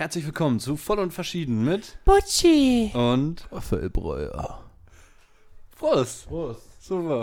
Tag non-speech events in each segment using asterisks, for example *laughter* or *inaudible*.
Herzlich willkommen zu Voll und Verschieden mit Butchi. und Raphael Breuer. Prost. Prost. Super.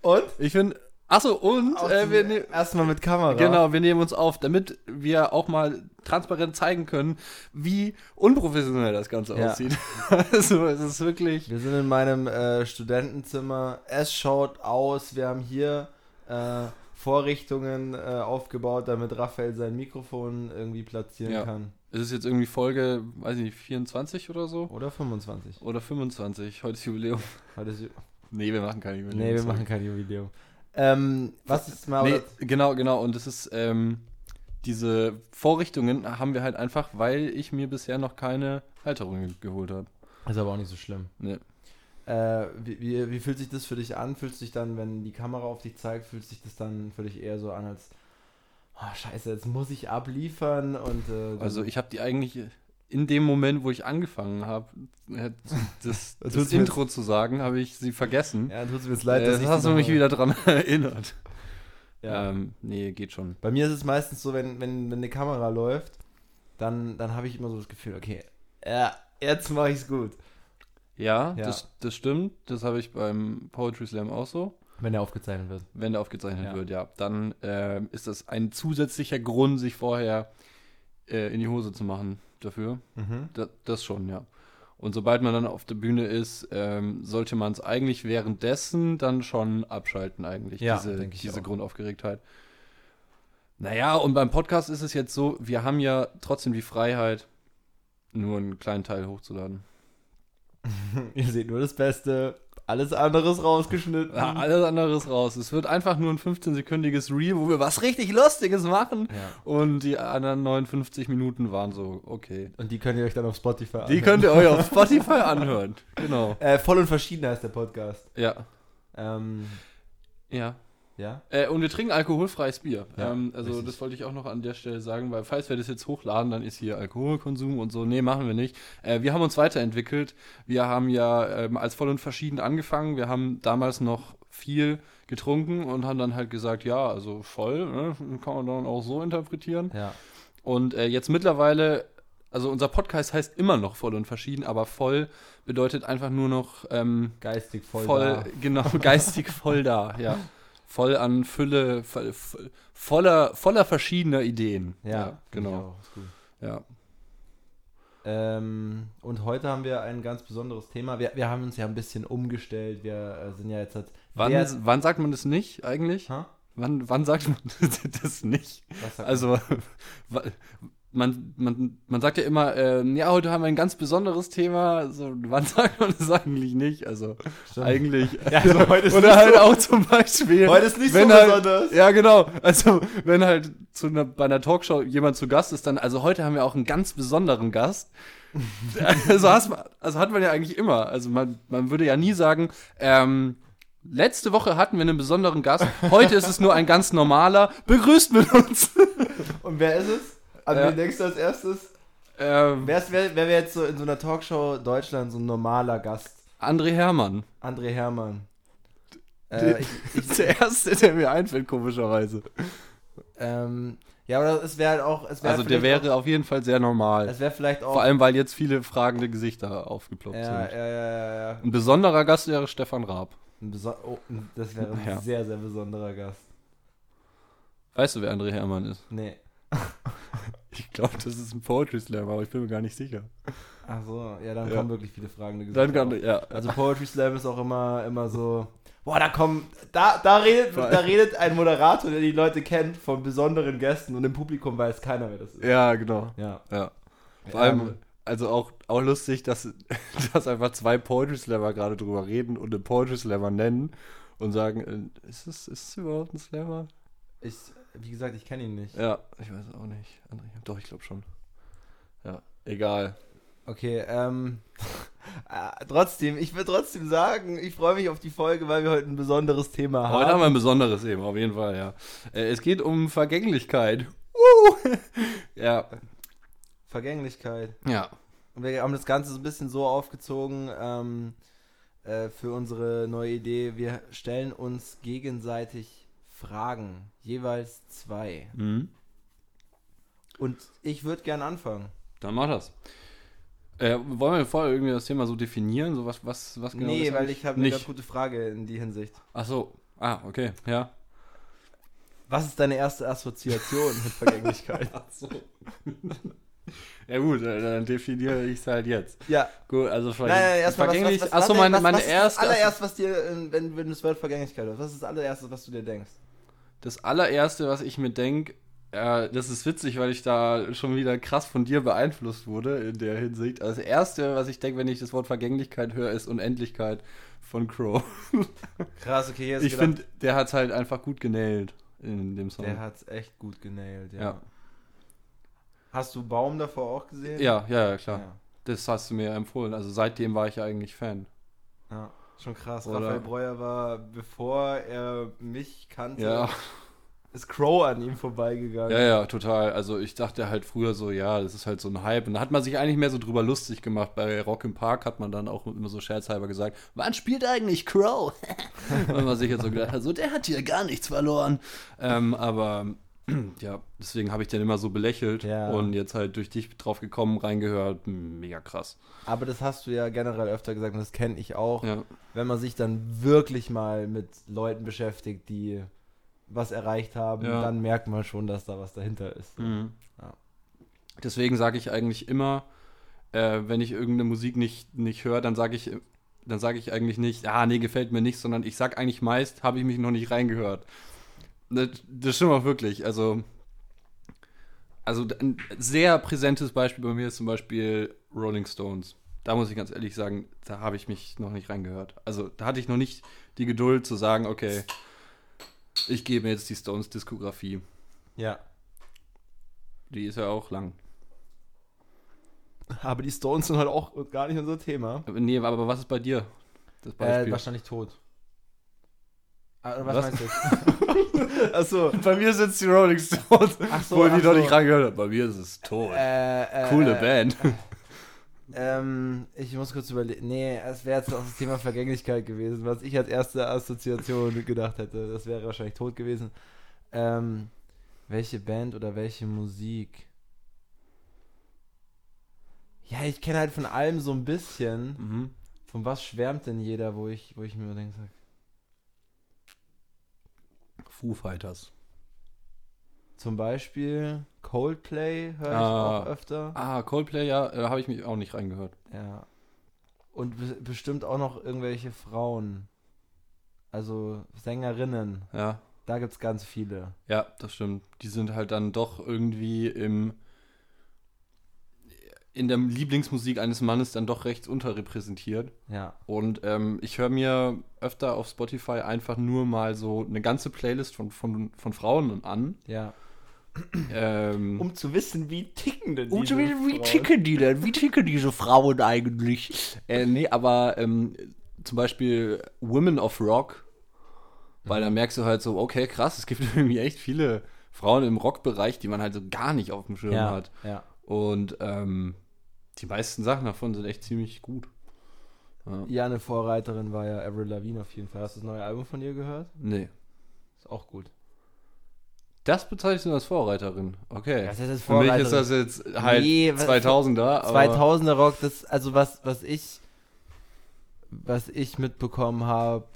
Und? Ich finde, achso, und äh, wir ne erstmal mit Kamera. genau, wir nehmen uns auf, damit wir auch mal transparent zeigen können, wie unprofessionell das Ganze Ja. aussieht. *laughs* also es ist wirklich. Wir sind in meinem äh, Studentenzimmer. Es schaut aus. Wir haben hier äh, Vorrichtungen äh, aufgebaut, damit Raphael sein Mikrofon irgendwie platzieren Ja. kann. Es ist jetzt irgendwie Folge, weiß ich nicht, 24 oder so? Oder 25. Oder 25. Heute ist Jubiläum. Heute ist, Nee, wir machen kein Jubiläum. nee, wir sorry. machen kein Jubiläum. Ähm, was ist mal. Nee, genau, genau. Und es ist, ähm, diese Vorrichtungen haben wir halt einfach, weil ich mir bisher noch keine Halterung ge- geholt habe. Ist aber auch nicht so schlimm. Nee. Äh, wie, wie, wie fühlt sich das für dich an? Fühlst du dich dann, wenn die Kamera auf dich zeigt, fühlt sich das dann für dich eher so an, als oh, scheiße, jetzt muss ich abliefern und äh, Also ich habe die eigentlich in dem Moment, wo ich angefangen habe, *laughs* das, das, tut's mir Intro zu sagen, habe ich sie vergessen. ja, tut mir jetzt leid, äh, dass das ich hast du mich wieder dran *laughs* erinnert. Ja. Ähm, nee, geht schon. Bei mir ist es meistens so, wenn, wenn, wenn eine Kamera läuft, dann, dann habe ich immer so das Gefühl, okay, ja, jetzt mache ich es gut. Ja, Ja. Das, das stimmt. Das habe ich beim Poetry Slam auch so. Wenn er aufgezeichnet wird. Wenn der aufgezeichnet Ja. wird, ja. Dann ähm, ist das ein zusätzlicher Grund, sich vorher äh, in die Hose zu machen dafür. Mhm. Das, das schon, ja. Und sobald man dann auf der Bühne ist, ähm, sollte man es eigentlich währenddessen dann schon abschalten, eigentlich, Ja, diese, diese auch. Grundaufgeregtheit. Naja, und beim Podcast ist es jetzt so, wir haben ja trotzdem die Freiheit, nur einen kleinen Teil hochzuladen. *laughs* Ihr seht nur das Beste, alles andere ist rausgeschnitten. Ja, alles andere ist raus. Es wird einfach nur ein 15-sekündiges Reel, wo wir was richtig Lustiges machen. Ja. Und die anderen 59 Minuten waren so, okay. Und die könnt ihr euch dann auf Spotify Die anhören. könnt ihr euch auf *laughs* Spotify anhören. Genau. Äh, voll und verschieden heißt der Podcast. Ja. Ähm, Ja. Ja? Äh, und wir trinken alkoholfreies Bier. Ja, ähm, also richtig. das wollte ich auch noch an der Stelle sagen, weil falls wir das jetzt hochladen, dann ist hier Alkoholkonsum und so. Nee, machen wir nicht. Äh, wir haben uns weiterentwickelt. Wir haben ja ähm, als voll und verschieden angefangen. Wir haben damals noch viel getrunken und haben dann halt gesagt, ja, also voll, ne? kann man dann auch so interpretieren. Ja. Und äh, jetzt mittlerweile, also unser Podcast heißt immer noch voll und verschieden, aber voll bedeutet einfach nur noch ähm, Geistig voll, voll, da. genau, *laughs* geistig voll da, ja. Voll an Fülle, voll, voller, voller verschiedener Ideen. Ja, ich genau. auch, ist. Ja. Ähm, und heute haben wir ein ganz besonderes Thema. Wir, wir haben uns ja ein bisschen umgestellt. Wir äh, sind ja jetzt. Halt, Wann, Wer- wann sagt man das nicht eigentlich? Ha? Wann, wann sagt man *laughs* das nicht? Sagt Also, wa- man, man, man sagt ja immer, ähm, ja, heute haben wir ein ganz besonderes Thema. Also, wann *laughs* sagt man das eigentlich nicht? Also, Stimmt. eigentlich. *laughs* Ja, also heute ist Oder halt so- auch zum Beispiel. Heute ist nicht so halt, besonders. Ja, genau. Also, wenn halt zu einer, bei einer Talkshow jemand zu Gast ist, dann, also heute haben wir auch einen ganz besonderen Gast. *laughs* also, hast, man- also hat man ja eigentlich immer. Also, man, man würde ja nie sagen, ähm, letzte Woche hatten wir einen besonderen Gast, heute ist es nur ein ganz normaler. Begrüßt mit uns. Und wer ist es? An Ja. wen denkst du als erstes? ähm, Wer, ist, wer, wer wäre jetzt so in so einer Talkshow Deutschland so ein normaler Gast? André Hermann. André Hermann. Äh, Der- *laughs* ich, der erste, der mir einfällt, komischerweise. ähm, ja, aber es wäre halt auch. Also, der vielleicht wäre auf jeden Fall sehr Auch, normal. es wäre vielleicht auch. Vor allem, weil jetzt viele fragende Gesichter aufgeploppt Ja, sind. ja, ja, ja, ja. Ein besonderer Gast wäre Stefan Raab. Oh, das wäre ein Ja. sehr, sehr besonderer Gast. Weißt du, wer André Hermann ist? Nee. Ich glaube, das ist ein Poetry Slam, aber ich bin mir gar nicht sicher. Ach so, ja, dann Ja. kommen wirklich viele fragende Dann kann, ja. Also Poetry Slam ist auch immer, immer so. Boah, da kommen, da, da redet, da redet ein Moderator, der die Leute kennt, von besonderen Gästen und im Publikum weiß keiner, wer das ist. Ja, genau. Ja. Ja. Vor allem, Ähm, also auch, auch lustig, dass, *laughs* dass einfach zwei Poetry Slammer gerade drüber reden und einen Poetry Slammer nennen und sagen, äh, ist es, ist es überhaupt ein Slammer? ich, wie gesagt, ich kenne ihn nicht. Ja, ich weiß auch nicht. André, doch, ich glaube schon. Ja, egal. Okay, ähm, *laughs* äh, trotzdem, ich will trotzdem sagen, ich freue mich auf die Folge, weil wir heute ein besonderes Thema haben. Heute haben wir ein besonderes Thema, auf jeden Fall, ja. Äh, es geht um Vergänglichkeit. Uh! *laughs* ja, Vergänglichkeit. ja. Und wir haben das Ganze so ein bisschen so aufgezogen ähm, äh, für unsere neue Idee. Wir stellen uns gegenseitig Fragen, jeweils zwei. Mhm. Und ich würde gern anfangen. Dann mach das. Äh, wollen wir vorher irgendwie das Thema so definieren? So was, was, was genau nee, weil ich habe eine ganz gute Frage in die Hinsicht. Ach so. Ah, okay. Ja. Was ist deine erste Assoziation mit Vergänglichkeit? *laughs* Ach so. ja gut, äh, dann definiere ich es halt jetzt. ja, Gut, also ver nein, nein, erstmal was, vergänglich. was, was, Ach so, was, meine, was, meine was erste. Ist das allererste, was dir, äh, wenn, wenn du das Wort Vergänglichkeit hörst, was ist das allererste, was du dir denkst? Das allererste, was ich mir denke, äh, das ist witzig, weil ich da schon wieder krass von dir beeinflusst wurde in der Hinsicht. Also das erste, was ich denke, wenn ich das Wort Vergänglichkeit höre, ist Unendlichkeit von Crow. *laughs* Krass, okay, jetzt Ich finde, der hat es halt einfach gut genäht in dem Song. der hat's echt gut genailt, ja. Ja. Hast du Baum davor auch gesehen? ja, ja, ja, klar. Ja, Das hast du mir empfohlen. Also seitdem war ich ja eigentlich Fan. ja. Schon krass. Oder- Raphael Breuer war, bevor er mich kannte, Ja, ist Crow an ihm vorbeigegangen. ja, ja, total. Also ich dachte halt früher so, ja, das ist halt so ein Hype. Und da hat man sich eigentlich mehr so drüber lustig gemacht. Bei Rock im Park hat man dann auch immer so scherzhalber gesagt, wann spielt eigentlich Crow? *laughs* Weil man sich jetzt so gedacht hat, so, der hat hier gar nichts verloren. Ähm, aber ja, deswegen habe ich den immer so belächelt Ja. und jetzt halt durch dich drauf gekommen, reingehört. Mega krass. Aber das hast du ja generell öfter gesagt und das kenne ich auch. Ja, Wenn man sich dann wirklich mal mit Leuten beschäftigt, die was erreicht haben, Ja. dann merkt man schon, dass da was dahinter ist. Mhm. Deswegen sage ich eigentlich immer, äh, wenn ich irgendeine Musik nicht, nicht höre, dann sage ich, dann sage ich eigentlich nicht, ah, nee, gefällt mir nicht, sondern ich sage eigentlich meist, habe ich mich noch nicht reingehört. Das, das stimmt auch wirklich. Also, also ein sehr präsentes Beispiel bei mir ist zum Beispiel Rolling Stones. Da muss ich ganz ehrlich sagen, da habe ich mich noch nicht reingehört. Also da hatte ich noch nicht die Geduld zu sagen, okay, ich gebe mir jetzt die Stones-Diskografie. Ja. Die ist ja auch lang. Aber die Stones sind halt auch gar nicht unser Thema. Nee, aber was ist bei dir? Das Äh, wahrscheinlich tot. Ah, was, Was? meinst du? *laughs* Achso. Bei mir sind es die Rolling Stones, Ach so, wo ich ach die noch so. nicht reingehört habe. Bei mir ist es tot. Äh, äh, Coole äh, Band. Ähm, ich muss kurz überlegen. Nee, es wäre jetzt auch das Thema Vergänglichkeit gewesen, was ich als erste Assoziation gedacht hätte. Das wäre wahrscheinlich tot gewesen. Ähm, welche Band oder welche Musik? Ja, ich kenne halt von allem so ein bisschen. Mhm. Von was schwärmt denn jeder, wo ich, wo ich mir denke, sag, Foo Fighters. zum Beispiel Coldplay höre ich Ah. auch öfter. Ah, Coldplay, ja, äh, habe ich mich auch nicht reingehört. Ja. Und be bestimmt auch noch irgendwelche Frauen. Also Sängerinnen. Ja, Da gibt's ganz viele. ja, das stimmt. Die sind halt dann doch irgendwie im in der Lieblingsmusik eines Mannes dann doch recht unterrepräsentiert. Ja. Und ähm, ich höre mir öfter auf Spotify einfach nur mal so eine ganze Playlist von, von, von Frauen an. Ja. Ähm, Um zu wissen, wie ticken denn diese wie, wie Frauen? ticken die denn? Wie ticken diese Frauen eigentlich? Äh, nee, aber ähm, zum Beispiel Women of Rock, weil Mhm. da merkst du halt so, okay, krass, es gibt *laughs* irgendwie echt viele Frauen im Rockbereich, die man halt so gar nicht auf dem Schirm Ja, hat. ja. Und ähm, die meisten Sachen davon sind echt ziemlich gut. Ja. Ja, eine Vorreiterin war ja Avril Lavigne auf jeden Fall. Hast du das neue Album von ihr gehört? Nee. Ist auch gut. Das bezeichnest du als Vorreiterin. Okay. Was heißt das Für mich Vorreiterin? ist das jetzt halt Nee, was- 2000er. aber- 2000er Rock, das, also was, was ich, was ich mitbekommen habe,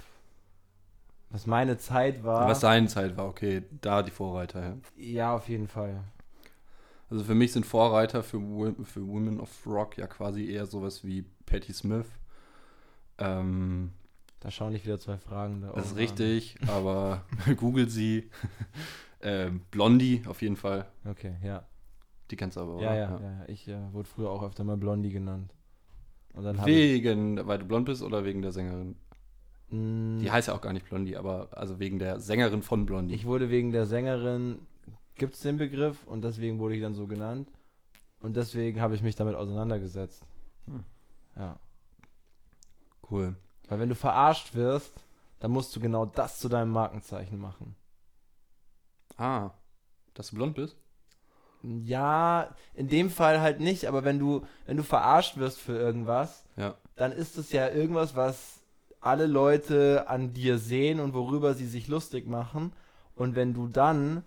was meine Zeit war. Was seine Zeit war, okay, da die Vorreiter, ja. Ja, auf jeden Fall. Also für mich sind Vorreiter für, für Women of Rock ja quasi eher sowas wie Patti Smith. Ähm, Da schauen dich wieder zwei Fragen da. das ist richtig, aber *laughs* googelt sie. *laughs* ähm, Blondie auf jeden Fall. An. Okay, ja. Die kennst du aber, Ja, oder? ja, ja. ja. Ich äh, wurde früher auch öfter mal Blondie genannt. Wegen, weil du blond bist oder wegen der Sängerin? Mh, Die heißt ja auch gar nicht Blondie, aber also wegen der Sängerin von Blondie. Ich wurde wegen der Sängerin, gibt es den Begriff und deswegen wurde ich dann so genannt. Und deswegen habe ich mich damit auseinandergesetzt. Hm. Ja. cool. Weil wenn du verarscht wirst, dann musst du genau das zu deinem Markenzeichen machen. Ah, dass du blond bist? Ja, in dem Fall halt nicht, aber wenn du, wenn du verarscht wirst für irgendwas, Ja. dann ist es ja irgendwas, was alle Leute an dir sehen und worüber sie sich lustig machen. Und wenn du dann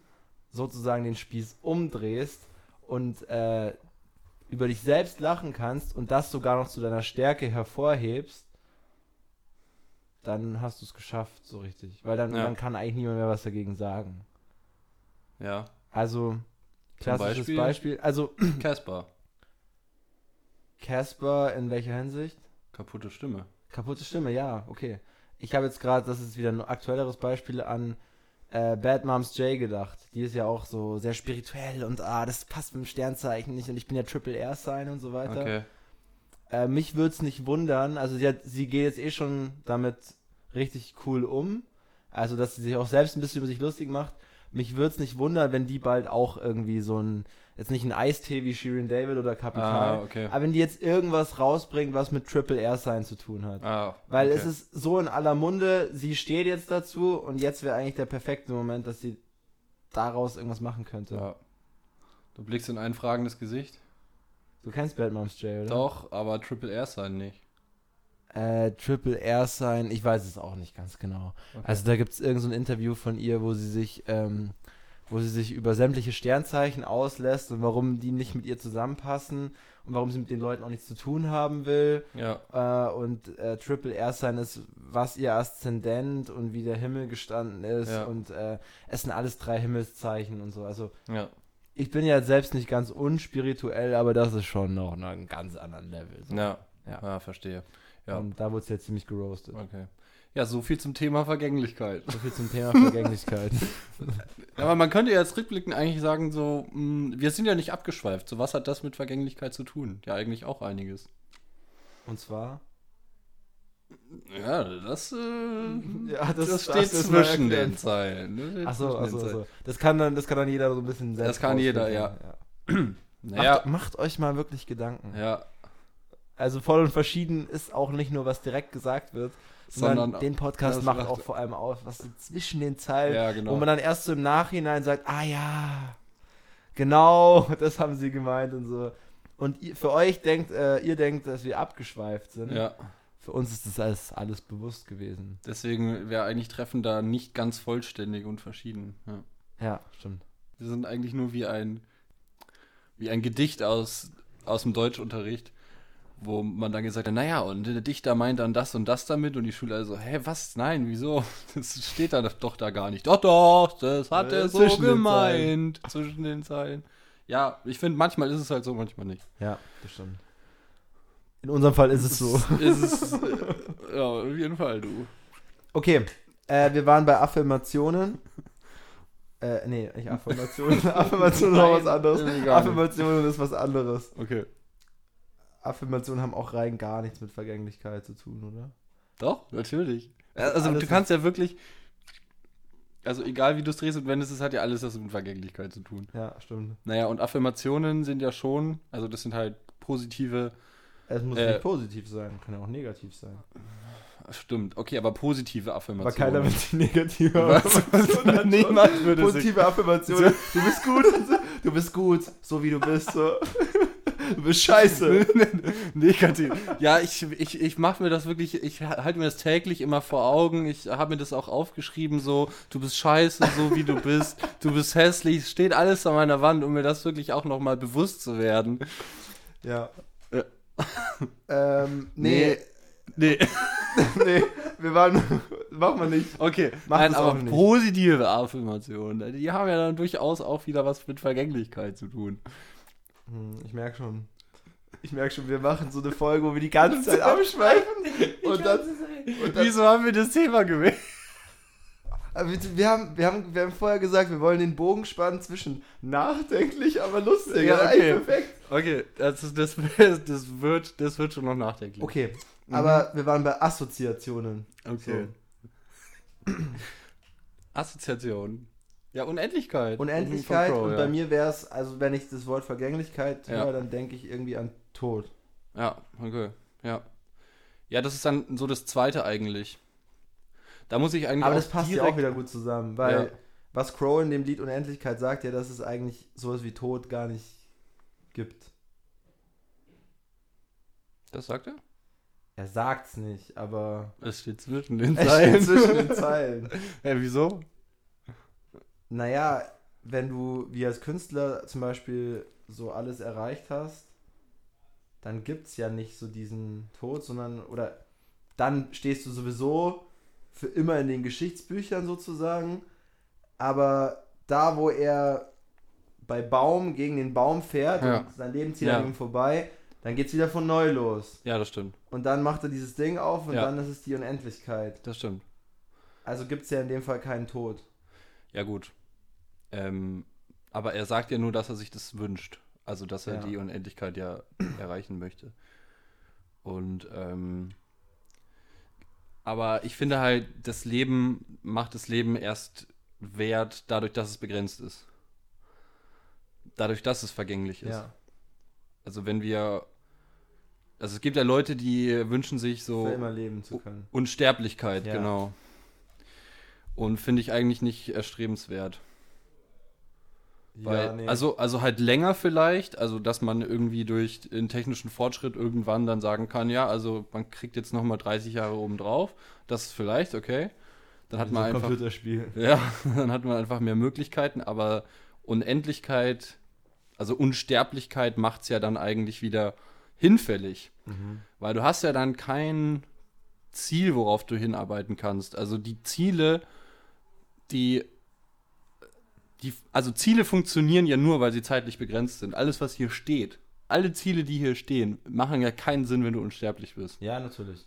sozusagen den Spieß umdrehst und äh, über dich selbst lachen kannst und das sogar noch zu deiner Stärke hervorhebst, dann hast du es geschafft, so richtig. Weil dann, Ja. dann kann eigentlich niemand mehr was dagegen sagen. Ja. Also, klassisches Beispiel? Beispiel. Also, *clears throat* Casper. Casper, in welcher Hinsicht? Kaputte Stimme. Kaputte Stimme, ja, okay. Ich habe jetzt gerade, das ist wieder ein aktuelleres Beispiel, an äh, Bad Moms J gedacht. Die ist ja auch so sehr spirituell und ah, das passt mit dem Sternzeichen nicht und ich bin ja Triple R Sign und so weiter. Okay. Äh, mich würde es nicht wundern, also sie, hat, sie geht jetzt eh schon damit richtig cool um. Also, dass sie sich auch selbst ein bisschen über sich lustig macht. Mich würde es nicht wundern, wenn die bald auch irgendwie so ein, jetzt nicht ein Eistee wie Shirin David oder Capital, Ah, okay. aber wenn die jetzt irgendwas rausbringt, was mit Triple R Sign zu tun hat. Ah, Weil okay. es ist so in aller Munde, sie steht jetzt dazu und jetzt wäre eigentlich der perfekte Moment, dass sie daraus irgendwas machen könnte. Ja. Du blickst in ein fragendes Gesicht. Du kennst Bad Moms J, oder? Doch, aber Triple R sein nicht. Äh, Triple R Sign, ich weiß es auch nicht ganz genau. Okay. Also da gibt es irgendein so ein Interview von ihr, wo sie sich, ähm, wo sie sich über sämtliche Sternzeichen auslässt und warum die nicht mit ihr zusammenpassen und warum sie mit den Leuten auch nichts zu tun haben will. Ja. Äh, und äh, Triple R Sign ist, was ihr Aszendent und wie der Himmel gestanden ist. Ja. Und äh, es sind alles drei Himmelszeichen und so. Also Ja. ich bin ja selbst nicht ganz unspirituell, aber das ist schon noch einem ganz anderen Level. So. Ja. Ja. Ja, verstehe. Ja. Und da wurde es jetzt ziemlich geroastet. Okay. Ja, so viel zum Thema Vergänglichkeit. So viel zum Thema Vergänglichkeit. *laughs* Aber man könnte ja jetzt rückblickend eigentlich sagen, so, mh, wir sind ja nicht abgeschweift. So, was hat das mit Vergänglichkeit zu tun? Ja, eigentlich auch einiges. Und zwar? Ja, das, äh, *laughs* Ja, das- das, das steht ist mal zwischen den Zeilen. Das Achso, Zeilen. achso. Das kann dann, das kann dann jeder so ein bisschen selbst Das kann jeder, rausfinden, *clears throat* Naja, Macht, macht euch mal wirklich Gedanken. ja, Also voll und verschieden ist auch nicht nur, was direkt gesagt wird, sondern, Sondern den Podcast macht- auch vor allem aus, was so zwischen den Zeilen, ja, genau. wo man dann erst so im Nachhinein sagt, ah ja, genau, *laughs* das haben sie gemeint und so. Und ihr, für euch denkt, äh, ihr denkt, dass wir abgeschweift sind. ja, Für uns ist das alles, alles bewusst gewesen. deswegen wäre eigentlich Treffen da nicht ganz vollständig und verschieden. Ja. Ja, stimmt. Wir sind eigentlich nur wie ein, wie ein Gedicht aus, aus dem Deutschunterricht, wo man dann gesagt hat, naja, und der Dichter meint dann das und das damit und die Schüler also, hä, was? Nein, wieso? *laughs* Das steht da doch da gar nicht. Doch, doch, das hat Äh, er so zwischen den gemeint. Zwischen den Zeilen. Ja, ich finde, manchmal ist es halt so, manchmal nicht. Ja, das stimmt. In unserem Fall ist es so. ist es, äh, ja, auf jeden Fall, du. Okay, äh, wir waren bei Affirmationen. Äh, nee, nicht Affirmationen. *laughs* Affirmationen ist auch was anderes. Affirmationen ist was anderes. Okay. Affirmationen haben auch rein gar nichts mit Vergänglichkeit zu tun, oder? Doch, natürlich. Also Alles du kannst ja wirklich, also egal wie du es drehst und wendest, es hat ja alles was mit Vergänglichkeit zu tun. Ja, stimmt. Naja, und Affirmationen sind ja schon, also das sind halt positive, Es muss Äh, nicht positiv sein, kann ja auch negativ sein. stimmt, okay, aber positive Aber Affirmationen. keiner will die negative Was? Affirmation. *laughs* Niemand würde Positive Affirmation. *laughs* Du bist gut. Du bist gut, so wie du bist. So. Du *laughs* bist scheiße. *laughs* Negativ. Ja, ich, ich, ich mache mir das wirklich, ich halte mir das täglich immer vor Augen. Ich habe mir das auch aufgeschrieben, so, du bist scheiße, so wie du bist, du bist hässlich, es steht alles an meiner Wand, um mir das wirklich auch nochmal bewusst zu werden. Ja. Ja. *laughs* Ähm, nee, Nee. nee, wir waren. Mach mal nicht. Okay, Mach Nein, aber nicht. positive Affirmationen, die haben ja dann durchaus auch wieder was mit Vergänglichkeit zu tun. Hm, ich merke schon. Ich merke schon, wir machen so eine Folge, wo wir die ganze Zeit abschweifen. Und dann, und dann Wieso haben wir das Thema gewählt? Wir, haben, wir, haben, wir haben vorher gesagt, wir wollen den Bogen spannen zwischen nachdenklich, aber lustig. Ja, okay. perfekt. Okay, das, ist- das, *laughs* das, wird, das wird schon noch nachdenklich. Okay, Mhm. aber wir waren bei Assoziationen. Okay. *clears throat* Assoziation. Ja, Unendlichkeit. Unendlichkeit Crow, und ja. bei mir wäre es, also wenn ich das Wort Vergänglichkeit Ja. höre, dann denke ich irgendwie an Tod. Ja, okay. Ja. Ja, das ist dann so das zweite eigentlich. Da muss ich eigentlich Aber das passt ja auch wieder gut zusammen, weil Ja. was Crow in dem Lied Unendlichkeit sagt, ja, dass es eigentlich sowas wie Tod gar nicht gibt. Das sagt er? Er sagt's nicht, aber Es steht zwischen den es Zeilen. steht zwischen den *laughs* Zeilen. ja, wieso? Naja, wenn du wie als Künstler zum Beispiel so alles erreicht hast dann gibt es ja nicht so diesen Tod, sondern, oder dann stehst du sowieso für immer in den Geschichtsbüchern sozusagen, aber da, wo er bei Baum gegen den Baum fährt Ja. und sein Leben zieht Ja. an ihm vorbei, dann geht es wieder von neu los. Ja, das stimmt. Und dann macht er dieses Ding auf und Ja. dann ist es die Unendlichkeit. Das stimmt. Also gibt es ja in dem Fall keinen Tod. Ja, gut. Ähm, aber er sagt ja nur, dass er sich das wünscht. Also, dass er Ja. die Unendlichkeit ja *clears throat* erreichen möchte. Und, ähm, aber ich finde halt, das Leben macht das Leben erst wert, dadurch, dass es begrenzt ist. Dadurch, dass es vergänglich ist. Ja. Also, wenn wir. Also, es gibt ja Leute, die wünschen sich so. Für immer leben zu können. Unsterblichkeit, Ja. genau. Und finde ich eigentlich nicht erstrebenswert. Weil, also, also halt länger vielleicht, also dass man irgendwie durch den technischen Fortschritt irgendwann dann sagen kann, ja, also man kriegt jetzt nochmal 30 Jahre obendrauf. Das ist vielleicht, okay. Dann hat man ein einfach. Computerspiel. *laughs* Ja, dann hat man einfach mehr Möglichkeiten, aber Unendlichkeit, also Unsterblichkeit macht es ja dann eigentlich wieder hinfällig. Mhm. Weil du hast ja dann kein Ziel, worauf du hinarbeiten kannst. Also die Ziele, die, die, also Ziele funktionieren ja nur, weil sie zeitlich begrenzt sind. Alles, was hier steht, alle Ziele, die hier stehen, machen ja keinen Sinn, wenn du unsterblich bist. Ja, natürlich.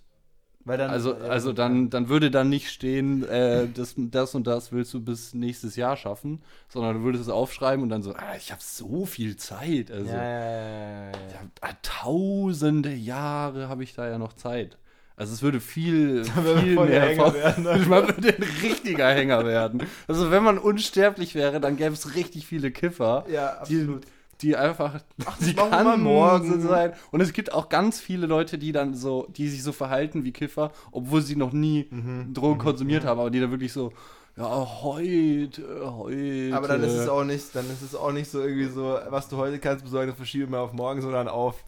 Weil dann, Also, ja, also dann, dann würde dann nicht stehen, äh, das, das und das willst du bis nächstes Jahr schaffen, sondern du würdest es aufschreiben und dann so, ah, ich habe so viel Zeit. Also, ja, ja. ja, tausende Jahre habe ich da ja noch Zeit. Also es würde viel, *laughs* viel mehr Hänger werden. *laughs* Man würde ein richtiger Hänger werden. Also wenn man unsterblich wäre, dann gäbe es richtig viele Kiffer, Ja, die, absolut. die einfach, die machen wir mal kann morgen. sein. Und es gibt auch ganz viele Leute, die dann so, die sich so verhalten wie Kiffer, obwohl sie noch nie Mhm. Drogen konsumiert haben, aber die dann wirklich so, ja, heute, heute. Aber dann ist es auch nicht, dann ist es auch nicht so irgendwie so, was du heute kannst besorgen, das verschieben wir auf morgen, sondern auf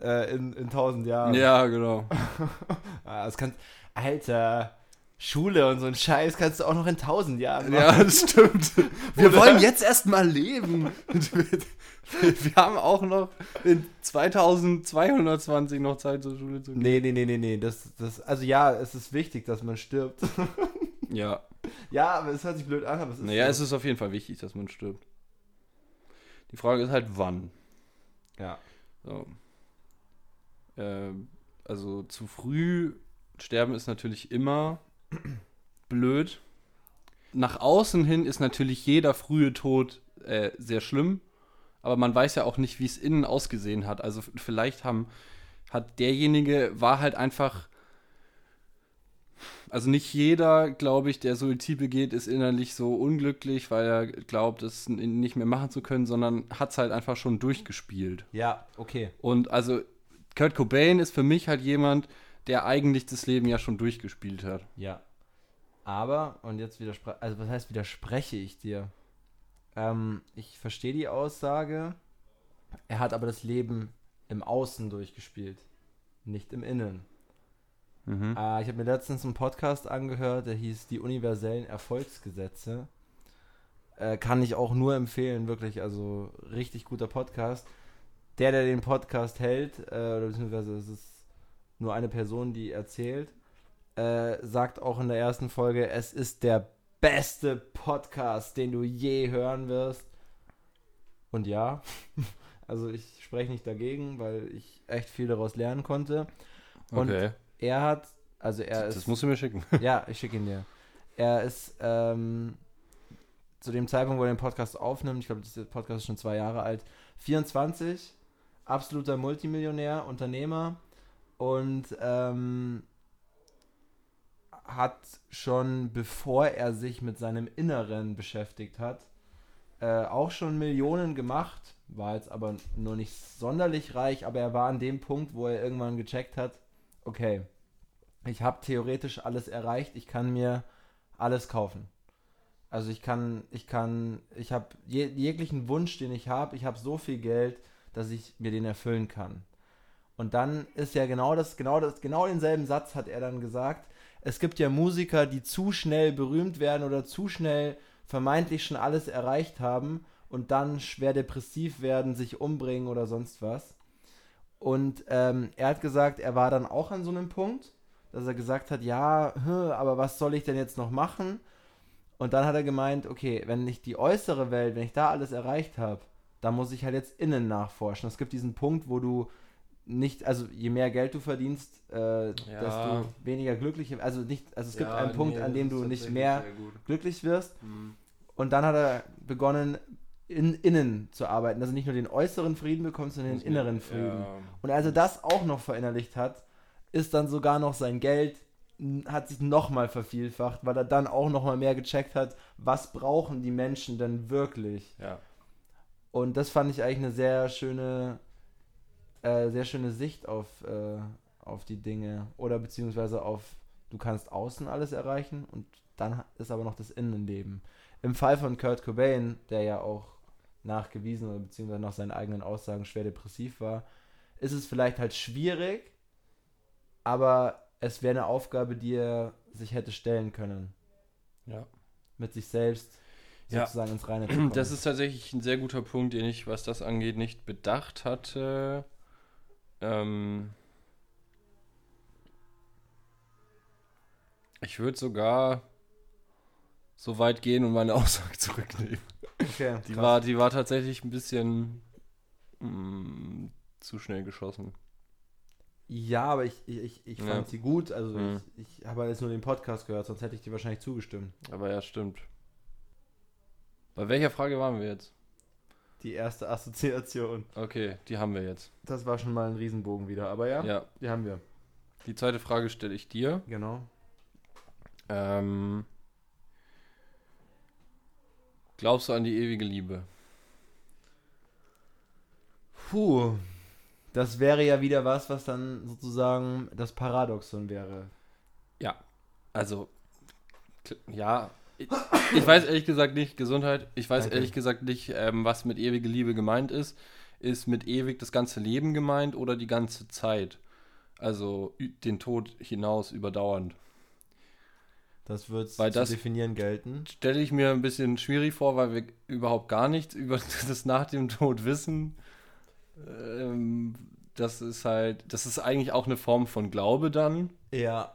äh, in, in tausend Jahren. Ja, genau. *laughs* Ah, das kannst, Alter, Schule und so ein Scheiß kannst du auch noch in tausend Jahren machen. Ja, das stimmt. *laughs* Wir Oder? wollen jetzt erst mal leben. *laughs* Wir haben auch noch in 2220 noch Zeit zur Schule zu gehen. Nee, nee, nee, nee, nee. Das, das, also ja, es ist wichtig, dass man stirbt. Ja. ja, aber es hört sich blöd an, aber es ist. Naja, so. es ist auf jeden Fall wichtig, dass man stirbt. Die Frage ist halt, wann. Ja. So. Ähm, also zu früh sterben ist natürlich immer blöd. Nach außen hin ist natürlich jeder frühe Tod äh, sehr schlimm, aber man weiß ja auch nicht, wie es innen ausgesehen hat. Also vielleicht haben, hat derjenige, war halt einfach, also nicht jeder, glaube ich, der Suizid begeht, ist innerlich so unglücklich, weil er glaubt, es nicht mehr machen zu können, sondern hat es halt einfach schon durchgespielt. Ja, okay. Und also Kurt Cobain ist für mich halt jemand, der eigentlich das Leben ja schon durchgespielt hat. Ja. Aber, und jetzt widerspreche, also was heißt widerspreche ich dir? Ähm, ich verstehe die Aussage, er hat aber das Leben im Außen durchgespielt, nicht im Innen. Mhm. Äh, ich habe mir letztens einen Podcast angehört, der hieß Die universellen Erfolgsgesetze. Äh, kann ich auch nur empfehlen, wirklich, also richtig guter Podcast. Der, der den Podcast hält, äh, oder beziehungsweise es ist nur eine Person, die erzählt, äh, sagt auch in der ersten Folge, es ist der beste Podcast, den du je hören wirst. Und ja, *laughs* also ich spreche nicht dagegen, weil ich echt viel daraus lernen konnte. Und Okay. er hat, also er Das ist, musst du mir schicken. *laughs* ja, ich schicke ihn dir. Er ist ähm, zu dem Zeitpunkt, wo er den Podcast aufnimmt, ich glaube, der Podcast ist schon zwei Jahre alt, 24, absoluter Multimillionär, Unternehmer und ähm, hat schon, bevor er sich mit seinem Inneren beschäftigt hat, äh, auch schon Millionen gemacht, war jetzt aber nur nicht sonderlich reich, aber er war an dem Punkt, wo er irgendwann gecheckt hat, okay, ich habe theoretisch alles erreicht, ich kann mir alles kaufen. Also ich kann, ich kann, ich habe je, jeglichen Wunsch, den ich habe, ich habe so viel Geld, dass ich mir den erfüllen kann. Und dann ist ja genau das, genau das, genau denselben Satz hat er dann gesagt. Es gibt ja Musiker, die zu schnell berühmt werden oder zu schnell vermeintlich schon alles erreicht haben und dann schwer depressiv werden, sich umbringen oder sonst was. Und ähm, er hat gesagt, er war dann auch an so einem Punkt, dass er gesagt hat, ja, aber was soll ich denn jetzt noch machen? Und dann hat er gemeint, okay, wenn ich die äußere Welt, wenn ich da alles erreicht habe, dann muss ich halt jetzt innen nachforschen. Es gibt diesen Punkt, wo du nicht, also je mehr Geld du verdienst, äh, desto weniger glücklich, also nicht, also es gibt einen Punkt, nee, an dem du nicht mehr glücklich wirst. Mhm. Und dann hat er begonnen, in, innen zu arbeiten. Also nicht nur den äußeren Frieden bekommst, sondern den inneren Frieden. Ja. Und als er das auch noch verinnerlicht hat, ist dann sogar noch sein Geld hat sich nochmal vervielfacht, weil er dann auch nochmal mehr gecheckt hat, was brauchen die Menschen denn wirklich. ja. Und das fand ich eigentlich eine sehr schöne, äh, sehr schöne Sicht auf, äh, auf die Dinge. Oder beziehungsweise auf, du kannst außen alles erreichen und dann ist aber noch das Innenleben. Im Fall von Kurt Cobain, der ja auch nachgewiesen oder beziehungsweise nach seinen eigenen Aussagen schwer depressiv war, ist es vielleicht halt schwierig, aber es wäre eine Aufgabe, die er sich hätte stellen können. Ja. Mit sich selbst Ja. sozusagen ins Reine zu kommen. Das ist tatsächlich ein sehr guter Punkt, den ich, was das angeht, nicht bedacht hatte. Ähm ich würde sogar so weit gehen und meine *laughs* Aussage zurücknehmen. okay, Die krass. war, die war tatsächlich ein bisschen mm, zu schnell geschossen. Ja, aber ich, ich, ich, ich Ja. fand sie gut. Also Mhm. ich, ich habe jetzt nur den Podcast gehört, sonst hätte ich dir wahrscheinlich zugestimmt. Aber ja, stimmt. Bei welcher Frage waren wir jetzt? Die erste Assoziation. Okay, die haben wir jetzt. Das war schon mal ein Riesenbogen wieder, aber ja, Ja, die haben wir. die zweite Frage stelle ich dir. Genau. Ähm, glaubst du an die ewige Liebe? Puh. Das wäre ja wieder was, was dann sozusagen das Paradoxon wäre. Also, kl- ja, ich, ich weiß ehrlich gesagt nicht, Gesundheit, ich weiß Danke. ehrlich gesagt nicht, ähm, was mit ewige Liebe gemeint ist. Ist mit ewig das ganze Leben gemeint oder die ganze Zeit? Also den Tod hinaus überdauernd. Das wird zu das- definieren gelten. Stelle ich mir ein bisschen schwierig vor, weil wir überhaupt gar nichts über *laughs* das nach dem Tod wissen. Ähm, das ist halt, das ist eigentlich auch eine Form von Glaube dann. Ja.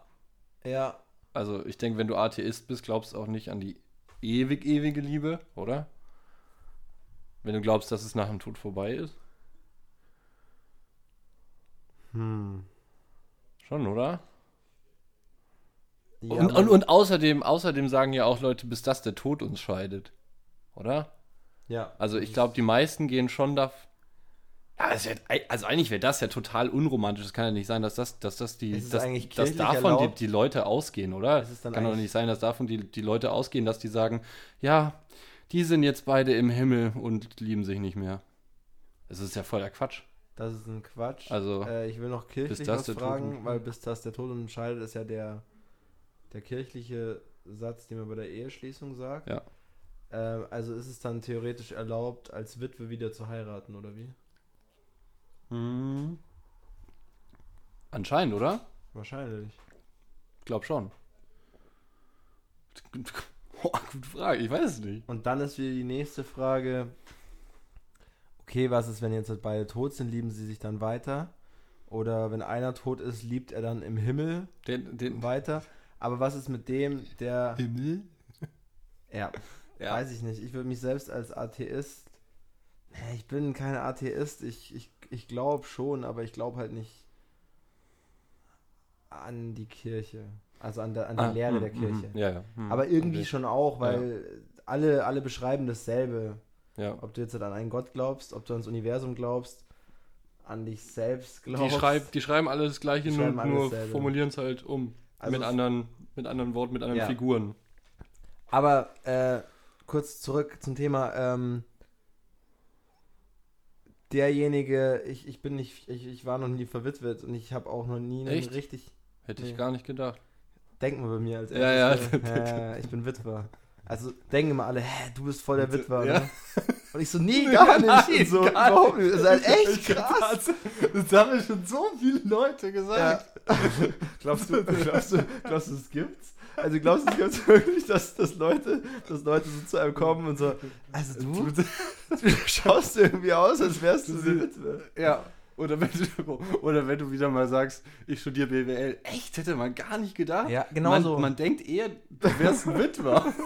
Ja. Also ich denke, wenn du Atheist bist, glaubst du auch nicht an die ewig, ewige Liebe, oder? Wenn du glaubst, dass es nach dem Tod vorbei ist. Hm. Schon, oder? Ja, und, und, und außerdem, außerdem sagen ja auch Leute, bis das der Tod uns scheidet. Oder? ja. Also ich glaube, die meisten gehen schon da. Ja, wär, also eigentlich wäre das ja total unromantisch. Es kann ja nicht sein, dass das, dass das die, dass, dass davon die, die Leute ausgehen, oder? Es kann doch nicht sein, dass davon die, die Leute ausgehen, dass die sagen, ja, die sind jetzt beide im Himmel und lieben sich nicht mehr. Das ist ja voller Quatsch. Das ist ein Quatsch. Also, äh, ich will noch kirchlich was Tod fragen, uns- weil bis das der Tod entscheidet, ist ja der, der kirchliche Satz, den man bei der Eheschließung sagt. Ja. Ähm, also ist es dann theoretisch erlaubt, als Witwe wieder zu heiraten, oder wie? Hm, anscheinend, oder? Wahrscheinlich. Ich glaube schon. *laughs* Boah, gute Frage. Ich weiß es nicht. Und dann ist wieder die nächste Frage. Okay, was ist, wenn jetzt halt beide tot sind, lieben sie sich dann weiter? Oder wenn einer tot ist, liebt er dann im Himmel Den, den weiter? Aber was ist mit dem, der. Himmel? *laughs* Ja, Ja. weiß ich nicht. Ich würde mich selbst als Atheist. Ich bin kein Atheist. Ich, ich, ich glaube schon, aber ich glaube halt nicht an die Kirche. Also an, der, an die Ah, Lehre hm, der hm, Kirche. hm. Ja, ja. hm, Aber irgendwie okay. schon auch, weil alle, alle beschreiben dasselbe. Ja. Ob du jetzt an einen Gott glaubst, ob du ans Universum glaubst, an dich selbst Die, glaubst. schreib, die schreiben alle das Gleiche, Die nur, nur formulieren es halt um. Also mit, anderen, mit anderen Worten, mit anderen Ja. Figuren. Aber äh, kurz zurück zum Thema. Ähm, derjenige, ich, ich bin nicht, ich, ich war noch nie verwitwet und ich habe auch noch nie einen Echt? richtig. Hätte Nee. ich gar nicht gedacht. Denken wir bei mir als Ja, ja. erstes. *laughs* Ja, ja, ich bin Witwer. Also denken immer alle, hä, du bist voll der Witwer, Ja. ne? Und ich so, nee, gar nicht. Nein, und so, gar überhaupt nicht. *laughs* Das ist halt echt krass. Das haben mir schon so viele Leute Ja. *laughs* glaubst, du, glaubst, du, glaubst du, es gibt's? Also glaubst du, es gibt's *laughs* wirklich, dass, dass, Leute, dass Leute so zu einem kommen und so, also du, du schaust irgendwie aus, als wärst du Witwe. Ja. Oder wenn, du, oder wenn du wieder mal sagst, ich studiere BWL. Echt? Hätte man gar nicht gedacht? Ja, genau man, so. Man denkt eher, du wärst ein Witwer. *laughs*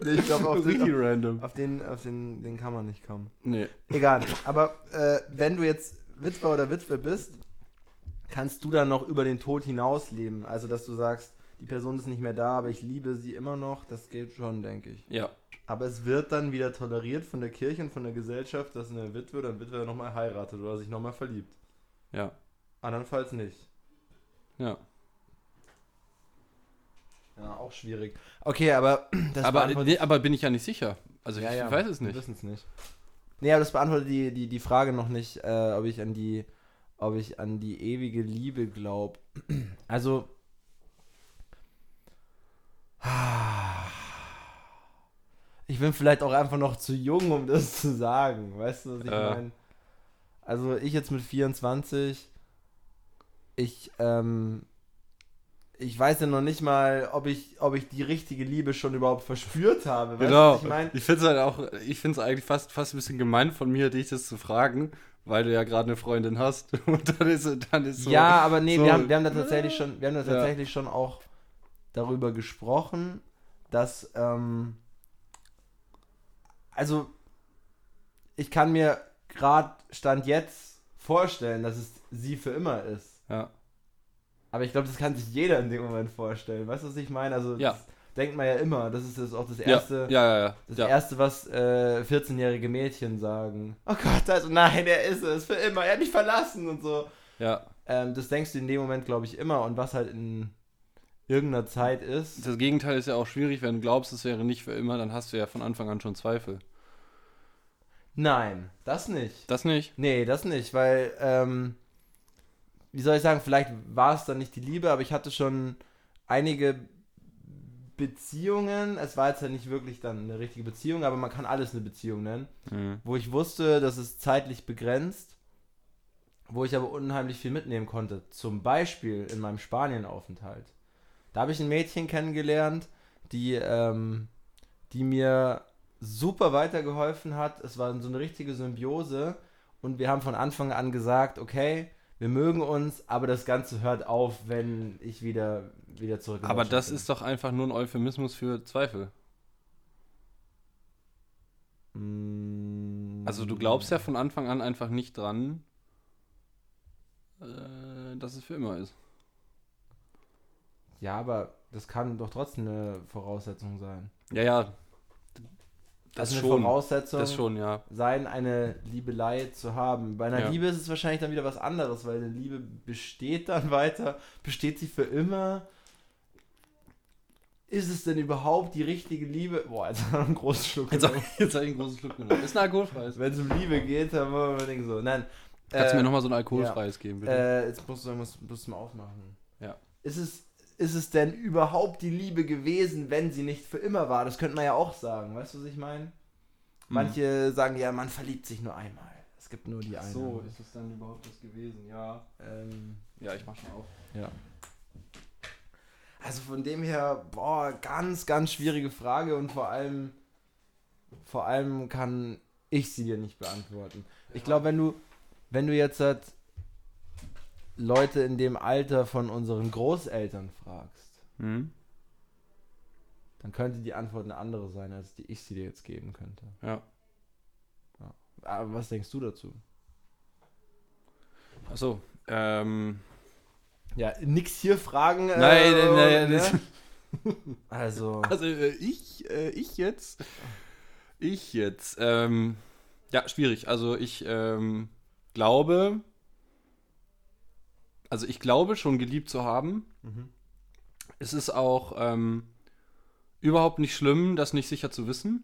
Nee, ich glaube, auf, Richtig den, random. auf, den, auf den, den kann man nicht kommen. Nee. Egal. Aber äh, wenn du jetzt Witwer oder Witwe bist, kannst du dann noch über den Tod hinaus leben. Also, dass du sagst, die Person ist nicht mehr da, aber ich liebe sie immer noch. Das geht schon, denke ich. Ja. Aber es wird dann wieder toleriert von der Kirche und von der Gesellschaft, dass eine Witwe oder ein Witwer nochmal heiratet oder sich nochmal verliebt. Ja. Andernfalls nicht. Ja. Ja, auch schwierig. Okay, aber das Aber, beantwortet- nee, aber bin ich ja nicht sicher. Also ich, Ja, ja, ich weiß es Wir nicht. wissen es nicht. Nee, aber das beantwortet die, die, die Frage noch nicht, äh, ob ich an die, ob ich an die ewige Liebe glaube. *clears throat* Also. *sighs* Ich bin vielleicht auch einfach noch zu jung, um das zu sagen. Weißt du, was ich Äh. meine? Also ich jetzt mit 24, ich, ähm, ich weiß ja noch nicht mal, ob ich, ob ich die richtige Liebe schon überhaupt verspürt habe. Weißt Genau. ich meine? Ich finde es halt auch, ich finde es eigentlich fast, fast ein bisschen gemein von mir, dich das zu fragen, weil du ja gerade eine Freundin hast. *laughs* Und dann ist, dann ist so. ja, aber nee, so- wir, haben, wir haben da tatsächlich schon, wir haben da Ja. tatsächlich schon auch darüber gesprochen, dass, ähm, also, ich kann mir gerade Stand jetzt vorstellen, dass es sie für immer ist. Ja. Aber ich glaube, das kann sich jeder in dem Moment vorstellen. Weißt du, was ich meine? Also, Ja. das denkt man ja immer. Das ist das auch das erste, ja, ja. das erste, was äh, 14-jährige Mädchen sagen. Oh Gott, also nein, er ist es für immer. Er hat mich verlassen und so. ja. Ähm, das denkst du in dem Moment, glaube ich, immer. Und was halt in irgendeiner Zeit ist. Das Gegenteil ist ja auch schwierig, wenn du glaubst, es wäre nicht für immer, dann hast du ja von Anfang an schon Zweifel. Nein, das nicht. Das nicht? Nee, das nicht, weil, ähm, wie soll ich sagen, vielleicht war es dann nicht die Liebe, aber ich hatte schon einige Beziehungen. Es war jetzt ja nicht wirklich dann eine richtige Beziehung, aber man kann alles eine Beziehung nennen. Mhm. Wo ich wusste, das ist zeitlich begrenzt, wo ich aber unheimlich viel mitnehmen konnte. Zum Beispiel in meinem Spanienaufenthalt. Da habe ich ein Mädchen kennengelernt, die, ähm, die mir super weitergeholfen hat. Es war so eine richtige Symbiose und wir haben von Anfang an gesagt, okay, wir mögen uns, aber das Ganze hört auf, wenn ich wieder, wieder zurück in Aber Deutschland das bin. ist doch einfach nur ein Euphemismus für Zweifel. Mm, Also du glaubst ja von Anfang an einfach nicht dran, äh, dass es für immer ist. Ja, aber das kann doch trotzdem eine Voraussetzung sein. Ja, ja. Das also eine schon. Voraussetzung Das schon, ja. sein, eine Liebelei zu haben. Bei einer Ja. Liebe ist es wahrscheinlich dann wieder was anderes, weil eine Liebe besteht dann weiter. Besteht sie für immer? Ist es denn überhaupt die richtige Liebe? Boah, jetzt *laughs* haben wir einen großen Schluck. Jetzt, genommen. jetzt habe ich einen großen Schluck genommen. Ist ein alkoholfreies. Wenn es um Liebe geht, dann wollen wir denken so. Nein. Kannst du äh, mir nochmal so ein alkoholfreies geben, bitte? Äh, jetzt musst du, musst, musst du mal aufmachen. Ja. Ist es, ist es denn überhaupt die Liebe gewesen, wenn sie nicht für immer war? Das könnte man ja auch sagen. Weißt du, was ich meine? Manche sagen ja, man verliebt sich nur einmal. Es gibt nur die eine. so, ist es dann überhaupt das gewesen? Ja. Ähm, Ja, ich mach schon auf. ja. Also von dem her, boah, ganz, ganz schwierige Frage und vor allem, vor allem kann ich sie dir nicht beantworten. Ich glaube, wenn du, wenn du jetzt halt Leute in dem Alter von unseren Großeltern fragst, Mhm. dann könnte die Antwort eine andere sein, als die ich sie dir jetzt geben könnte. Ja. Aber was denkst du dazu? Achso, ähm. Ja, nix hier fragen. äh, Nein, nein, nein, ne? *laughs* Also, Also äh, ich, äh, ich jetzt, ich jetzt, ähm, ja, schwierig. Also ich ähm, glaube, also ich glaube schon geliebt zu haben. Mhm. Es ist auch ähm, überhaupt nicht schlimm, das nicht sicher zu wissen,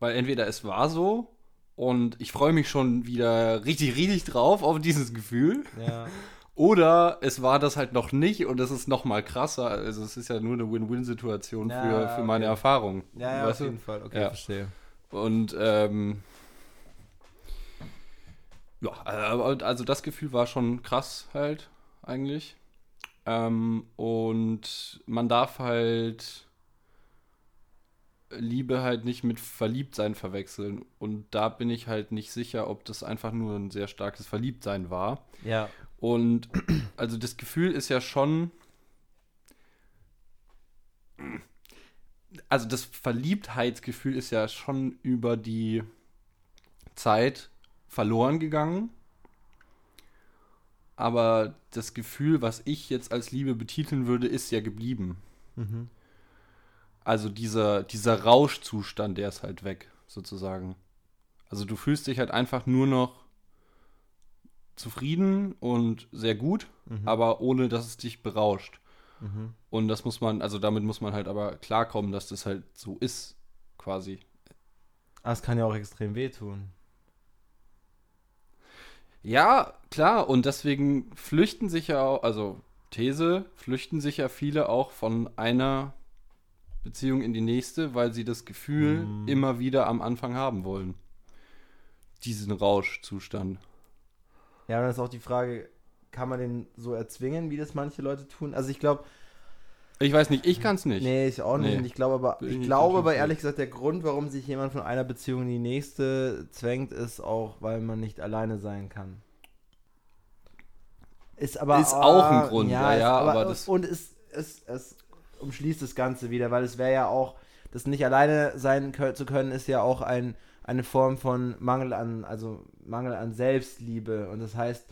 weil entweder es war so und ich freue mich schon wieder richtig, richtig drauf auf dieses Gefühl. ja. *laughs* Oder es war das halt noch nicht und es ist noch mal krasser. Also es ist ja nur eine Win-Win-Situation Ja, für, für meine okay. Erfahrung. Ja, ja, auf du? jeden Fall. Okay, Ja. verstehe. Und ähm, ja, also das Gefühl war schon krass halt eigentlich. Ähm, und man darf halt Liebe halt nicht mit Verliebtsein verwechseln. Und da bin ich halt nicht sicher, ob das einfach nur ein sehr starkes Verliebtsein war. Ja. Und also das Gefühl ist ja schon. Also das Verliebtheitsgefühl ist ja schon über die Zeit verloren gegangen. Aber das Gefühl, was ich jetzt als Liebe betiteln würde, ist ja geblieben. Mhm. Also dieser, dieser Rauschzustand, der ist halt weg, sozusagen. Also du fühlst dich halt einfach nur noch zufrieden und sehr gut, Mhm. aber ohne dass es dich berauscht. Mhm. Und das muss man, also damit muss man halt aber klarkommen, dass das halt so ist, quasi. Ah, es kann ja auch extrem wehtun. Ja, klar, und deswegen flüchten sich ja auch, also These, flüchten sich ja viele auch von einer Beziehung in die nächste, weil sie das Gefühl Mm. immer wieder am Anfang haben wollen. Diesen Rauschzustand. Ja, dann ist auch die Frage, kann man den so erzwingen, wie das manche Leute tun? Also ich glaube, Ich weiß nicht, ich kann es nicht. nee, ich auch nicht. Nee. Ich glaube aber, ich ich glaube aber ehrlich gesagt, der Grund, warum sich jemand von einer Beziehung in die nächste zwängt, ist auch, weil man nicht alleine sein kann. Ist aber Ist auch ein ah, Grund, ist ja, ja, aber das- und es, es, es umschließt das Ganze wieder, weil es wäre ja auch, das nicht alleine sein zu können, ist ja auch ein, eine Form von Mangel an, also Mangel an Selbstliebe. Und das heißt,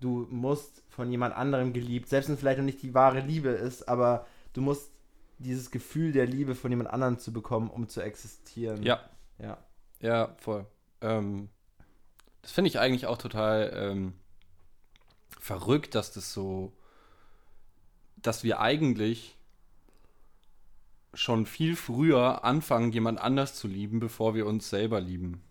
du musst von jemand anderem geliebt, selbst wenn es vielleicht noch nicht die wahre Liebe ist, aber du musst dieses Gefühl der Liebe von jemand anderem zu bekommen, um zu existieren. Ja, Ja. ja, voll. Ähm, das finde ich eigentlich auch total ähm, verrückt, dass das so, dass wir eigentlich schon viel früher anfangen, jemand anders zu lieben, bevor wir uns selber lieben.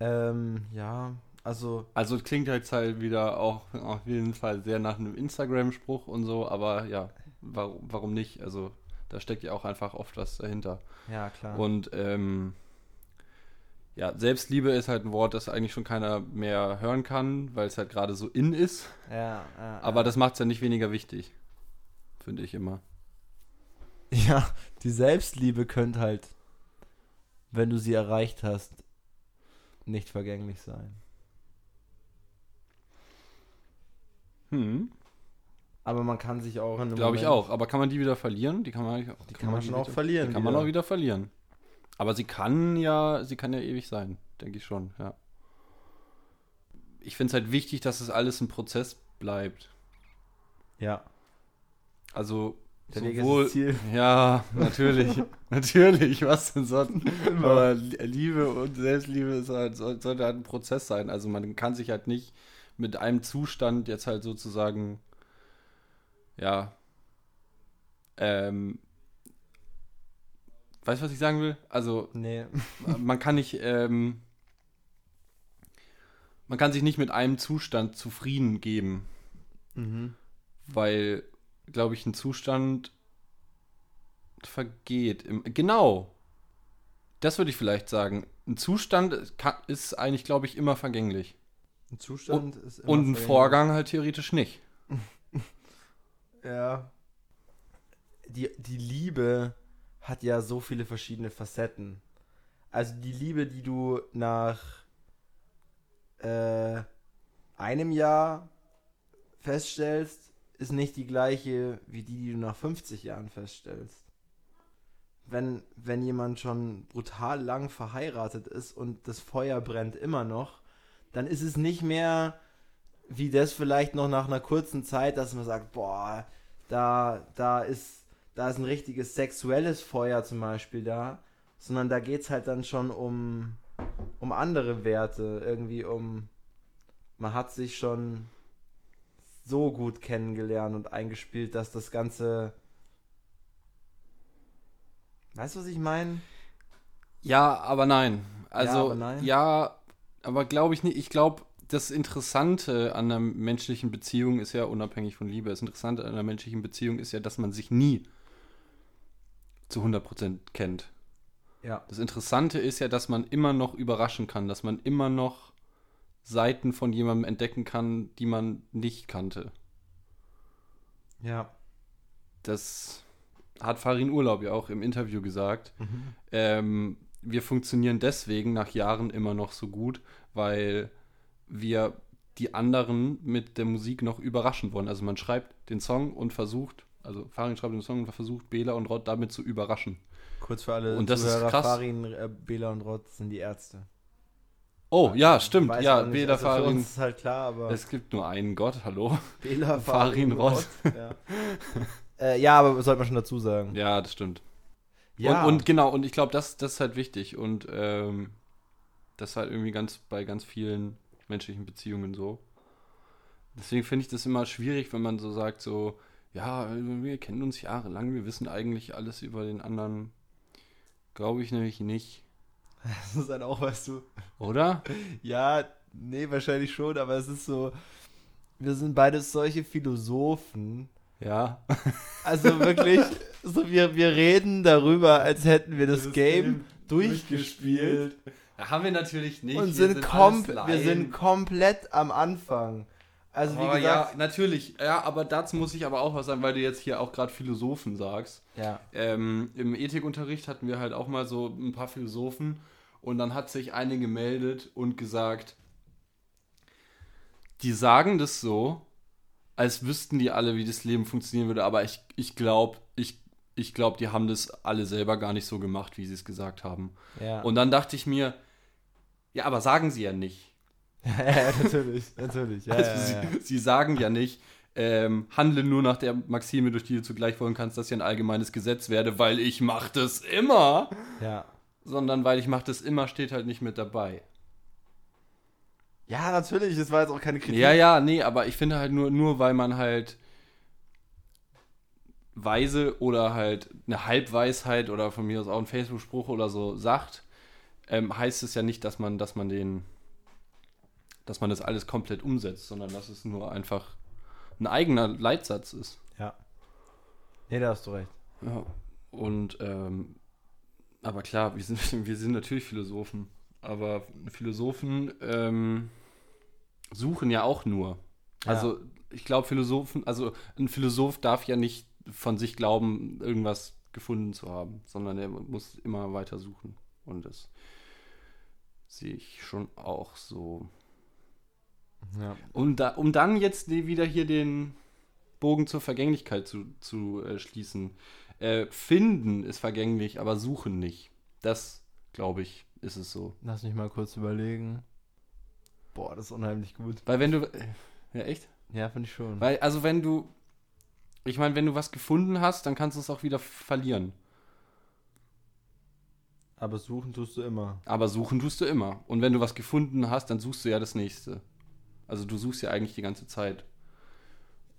Ähm, ja, also, Also klingt jetzt halt wieder auch auf jeden Fall sehr nach einem Instagram-Spruch und so, aber ja, warum, warum nicht? Also da steckt ja auch einfach oft was dahinter. ja, klar. Und ähm, ja, Selbstliebe ist halt ein Wort, das eigentlich schon keiner mehr hören kann, weil es halt gerade so in ist. ja, ja, Aber ja. das macht es ja nicht weniger wichtig, finde ich immer. Ja, die Selbstliebe könnte halt, wenn du sie erreicht hast, nicht vergänglich sein. Hm, Aber man kann sich auch in einem Glaube ich auch. Aber kann man die wieder verlieren? Die kann man, Die kann man schon auch verlieren Die kann man wieder. auch wieder verlieren. Aber sie kann ja, sie kann ja ewig sein, denke ich schon, ja. Ich finde es halt wichtig, dass es alles ein Prozess bleibt. Ja, Also der sowohl, das Ziel. *laughs* ja, natürlich, *laughs* natürlich, was denn sonst? Aber Liebe und Selbstliebe ist halt, soll- sollte halt ein Prozess sein. Also man kann sich halt nicht mit einem Zustand jetzt halt sozusagen, ja, ähm, weißt du, was ich sagen will? Also Nee. *laughs* man kann nicht, ähm, man kann sich nicht mit einem Zustand zufrieden geben, Mhm. weil, glaube ich, ein Zustand vergeht. Im, genau. Das würde ich vielleicht sagen. Ein Zustand kann, ist eigentlich, glaube ich, immer vergänglich. Ein Zustand ist immer Und ein. Vorgang halt theoretisch nicht. *laughs* Ja. Die, die Liebe hat ja so viele verschiedene Facetten. Also die Liebe, die du nach äh, einem Jahr feststellst, ist nicht die gleiche wie die, die du nach 50 Jahren feststellst. Wenn, wenn jemand schon brutal lang verheiratet ist und das Feuer brennt immer noch, dann ist es nicht mehr wie das vielleicht noch nach einer kurzen Zeit, dass man sagt, boah, da, da ist, da ist ein richtiges sexuelles Feuer zum Beispiel da, sondern da geht es halt dann schon um, um andere Werte, irgendwie um, man hat sich schon so gut kennengelernt und eingespielt, dass das Ganze, weißt du, was ich meine? Ja, aber nein. Also, aber nein? ja, aber glaube ich nicht. Ich glaube, das Interessante an einer menschlichen Beziehung ist ja unabhängig von Liebe. Das Interessante an einer menschlichen Beziehung ist ja, dass man sich nie zu 100% kennt. Ja. Das Interessante ist ja, dass man immer noch überraschen kann, dass man immer noch Seiten von jemandem entdecken kann, die man nicht kannte. Ja. Das hat Farin Urlaub ja auch im Interview gesagt. Ähm, wir funktionieren deswegen nach Jahren immer noch so gut, weil wir die anderen mit der Musik noch überraschen wollen. Also man schreibt den Song und versucht, also Farin schreibt den Song und versucht Bela und Rod damit zu überraschen. Kurz für alle Und das ist krass. Farin, äh, Bela und Rott sind die Ärzte. Oh, ja, stimmt. Ja, auch nicht, Bela also Farin. ist halt klar, aber Es gibt nur einen Gott, hallo. Bela, *laughs* Farin, Rott. Ja. *laughs* äh, ja, aber sollte man schon dazu sagen. Ja, das stimmt. Ja, Und, und genau, und ich glaube, das, das ist halt wichtig. Und ähm, das ist halt irgendwie ganz bei ganz vielen menschlichen Beziehungen so. Deswegen finde ich das immer schwierig, wenn man so sagt, so, ja, wir kennen uns jahrelang, wir wissen eigentlich alles über den anderen. Glaube ich nämlich nicht. *laughs* das ist halt auch, weißt du, Oder? *laughs* Ja, nee, wahrscheinlich schon, aber es ist so, wir sind beide solche Philosophen. Ja. Also wirklich, *laughs* so wir, wir reden darüber, als hätten wir das, Das Game, Game durchgespielt Haben wir natürlich nicht. und Wir sind, kom wir sind komplett am Anfang. Also wie Oh, gesagt, ja, natürlich. Ja, aber dazu muss ich aber auch was sagen, weil du jetzt hier auch gerade Philosophen sagst. ja. Ähm, Im Ethikunterricht hatten wir halt auch mal so ein paar Philosophen und dann hat sich eine gemeldet und gesagt, die sagen das so, als wüssten die alle, wie das Leben funktionieren würde, aber ich, ich glaube, ich, ich glaube, die haben das alle selber gar nicht so gemacht, wie sie es gesagt haben. Ja. Und dann dachte ich mir, ja, aber sagen sie ja nicht. *laughs* ja, natürlich, natürlich. Ja, also ja. Sie, sie sagen ja nicht, ähm, handle nur nach der Maxime, durch die du zugleich wollen kannst, dass ich ein allgemeines Gesetz werde, weil ich mache das immer. ja. Sondern weil ich mache das immer, steht halt nicht mit dabei. Ja, natürlich, das war jetzt auch keine Kritik. Ja, ja, nee, aber ich finde halt nur, nur weil man halt weise oder halt eine Halbweisheit oder von mir aus auch ein Facebook-Spruch oder so sagt, ähm, heißt es ja nicht, dass man, dass man den, dass man das alles komplett umsetzt, sondern dass es nur einfach ein eigener Leitsatz ist. Ja. Nee, da hast du recht. Ja. Und ähm, aber klar, wir sind, *laughs* wir sind natürlich Philosophen. Aber Philosophen ähm, suchen ja auch nur. Ja. Also ich glaube, Philosophen, also ein Philosoph darf ja nicht von sich glauben, irgendwas gefunden zu haben, sondern er muss immer weiter suchen. Und das sehe ich schon auch so. Ja. Um, da, um dann jetzt wieder hier den Bogen zur Vergänglichkeit zu, zu äh, schließen. Äh, finden ist vergänglich, aber suchen nicht. Das, glaube ich, ist es so. Lass mich mal kurz überlegen. Boah, das ist unheimlich gut. Weil wenn du. äh, Ja, echt? Ja, finde ich schon. Weil, also wenn du. Ich meine, wenn du was gefunden hast, dann kannst du es auch wieder verlieren. Aber suchen tust du immer. Aber suchen tust du immer. Und wenn du was gefunden hast, dann suchst du ja das nächste. Also du suchst ja eigentlich die ganze Zeit.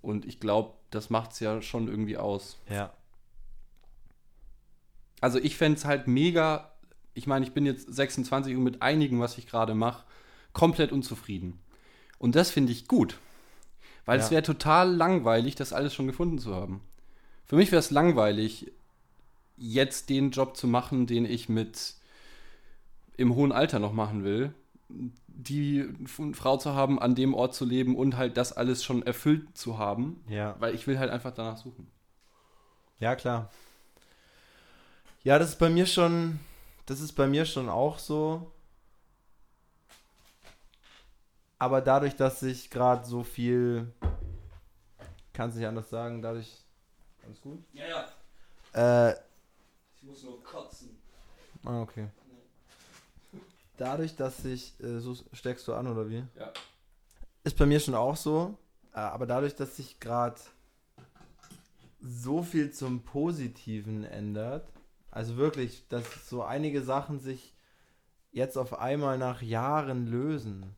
Und ich glaube, das macht es ja schon irgendwie aus. Ja. Also ich fände es halt mega, ich meine, ich bin jetzt 26 und mit einigen, was ich gerade mache, komplett unzufrieden. Und das finde ich gut. Weil es Ja. wäre total langweilig, das alles schon gefunden zu haben. Für mich wäre es langweilig, jetzt den Job zu machen, den ich mit im hohen Alter noch machen will. Die Frau zu haben, an dem Ort zu leben und halt das alles schon erfüllt zu haben. Ja. Weil ich will halt einfach danach suchen. Ja, klar. Ja, das ist bei mir schon, das ist bei mir schon auch so. Aber dadurch, dass ich gerade so viel, kann es nicht anders sagen, dadurch, alles gut? Ja, ja. Äh, Ich muss nur kotzen. ah, okay. Dadurch, dass ich, äh, so steckst du an oder wie? Ja. Ist bei mir schon auch so, äh, aber dadurch, dass sich gerade so viel zum Positiven ändert, also wirklich, dass so einige Sachen sich jetzt auf einmal nach Jahren lösen,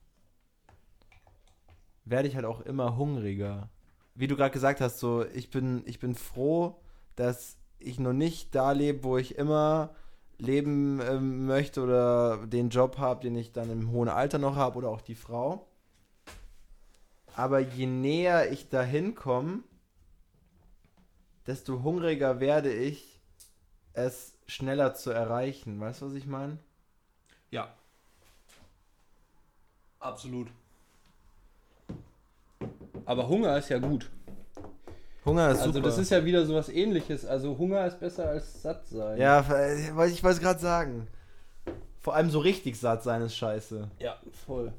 werde ich halt auch immer hungriger. Wie du gerade gesagt hast, so ich bin ich bin froh, dass ich noch nicht da lebe, wo ich immer leben ähm, möchte oder den Job habe, den ich dann im hohen Alter noch habe oder auch die Frau. Aber je näher ich dahin komme, desto hungriger werde ich, es schneller zu erreichen. Weißt du, was ich meine? Ja. Absolut. Aber Hunger ist ja gut. Hunger ist Also super. das ist ja wieder sowas ähnliches. Also Hunger ist besser als satt sein. ja, äh, weil ich wollte es gerade sagen. Vor allem so richtig satt sein ist scheiße. Ja, voll.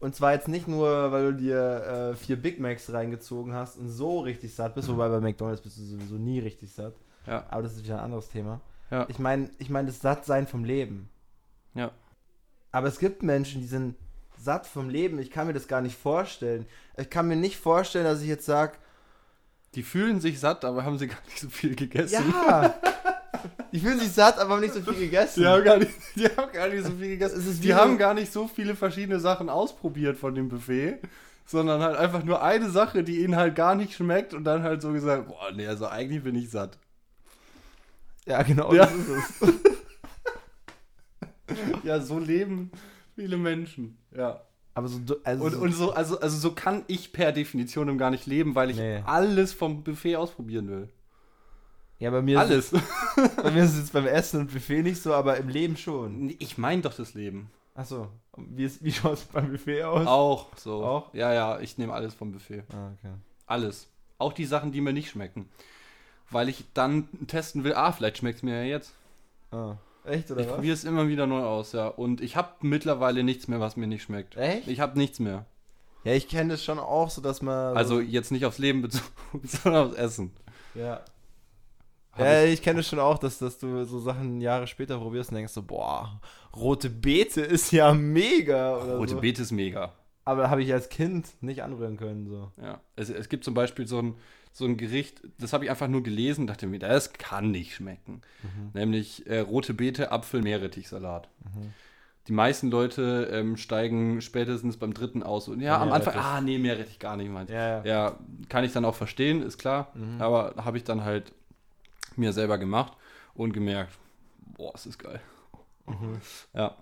Und zwar jetzt nicht nur, weil du dir äh, vier Big Macs reingezogen hast und so richtig satt bist, wobei bei McDonalds bist du sowieso nie richtig satt. Ja. Aber das ist wieder ein anderes Thema. Ja. Ich meine, ich meine das Sattsein vom Leben. Ja. Aber es gibt Menschen, die sind satt vom Leben. Ich kann mir das gar nicht vorstellen. Ich kann mir nicht vorstellen, dass ich jetzt sage, Die fühlen sich satt, aber haben sie gar nicht so viel gegessen. ja, die fühlen sich satt, aber haben nicht so viel gegessen. Die haben, gar nicht, die haben gar nicht so viel gegessen. Die haben gar nicht so viele verschiedene Sachen ausprobiert von dem Buffet, sondern halt einfach nur eine Sache, die ihnen halt gar nicht schmeckt und dann halt so gesagt, boah, nee, also eigentlich bin ich satt. Ja, genau, Ja. das ist es. Ja, so leben viele Menschen. Ja. Aber so, also Und, so, und so, also, also so kann ich per Definition gar nicht leben, weil ich Nee. alles vom Buffet ausprobieren will. ja, bei mir, ist, Alles. bei mir ist es jetzt beim Essen und Buffet nicht so, aber im Leben schon. Ich meine doch das Leben. Achso, wie, ist- wie schaut es beim Buffet aus? Auch so. Auch? Ja, ja, ich nehme alles vom Buffet. Ah, okay. Alles. Auch die Sachen, die mir nicht schmecken. Weil ich dann testen will, ah, vielleicht schmeckt es mir ja jetzt. Ah. Echt, oder ich was? probiere es immer wieder neu aus, ja. Und ich habe mittlerweile nichts mehr, was mir nicht schmeckt. Echt? Ich habe nichts mehr. Ja, ich kenne das schon auch so, dass man... Also jetzt nicht aufs Leben bezogen, *laughs* sondern aufs Essen. ja. Hab Ja, ich kenne das schon auch, dass, dass du so Sachen Jahre später probierst und denkst so, boah, rote Beete ist ja mega. Oder Rote so. Beete ist mega. Aber habe ich als Kind nicht anrühren können, so. Ja. Es, es gibt zum Beispiel so ein, so ein Gericht, das habe ich einfach nur gelesen, dachte mir, das kann nicht schmecken. Nämlich äh, rote Beete, Apfel, Meerrettichsalat. Die meisten Leute ähm, steigen spätestens beim dritten aus und ja, am Anfang, ah, nee, Meerrettich gar nicht meins. Ja, ja. Ja, kann ich dann auch verstehen, ist klar. Mhm. Aber habe ich dann halt mir selber gemacht und gemerkt, boah, es ist geil. Mhm. Ja,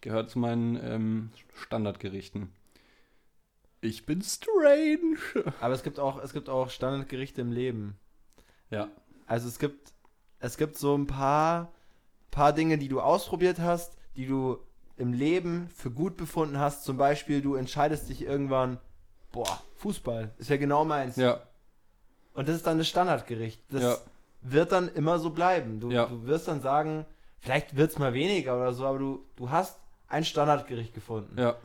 gehört zu meinen ähm, Standardgerichten. Ich bin strange. Aber es gibt auch, es gibt auch Standardgerichte im Leben. Ja, Also es gibt, es gibt so ein paar, paar Dinge, die du ausprobiert hast, die du im Leben für gut befunden hast. Zum Beispiel, du entscheidest dich irgendwann, boah, Fußball, ist ja genau meins. ja, Und das ist dann das Standardgericht. Das Ja. wird dann immer so bleiben. Du, Ja. du wirst dann sagen, vielleicht wird es mal weniger oder so, aber du, du hast ein Standardgericht gefunden. ja,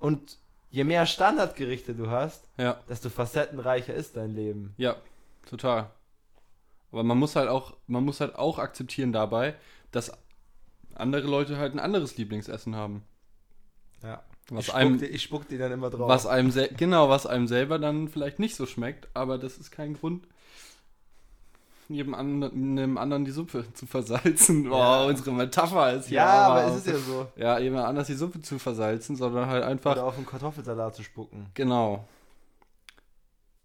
Und je mehr Standardgerichte du hast, ja, desto facettenreicher ist dein Leben. ja, total. Aber man muss halt auch, man muss halt auch akzeptieren dabei, dass andere Leute halt ein anderes Lieblingsessen haben. Ja. Was ich, spuck einem, dir, ich spuck dir dann immer drauf. was einem genau, was einem selber dann vielleicht nicht so schmeckt, aber das ist kein Grund, jedem anderen, einem anderen die Suppe *laughs* zu versalzen. Oh, unsere Metapher ist ja, ja. aber es ist ja so. Ja, jemand anders die Suppe zu versalzen, sondern halt einfach. Oder auf einen Kartoffelsalat zu spucken. Genau.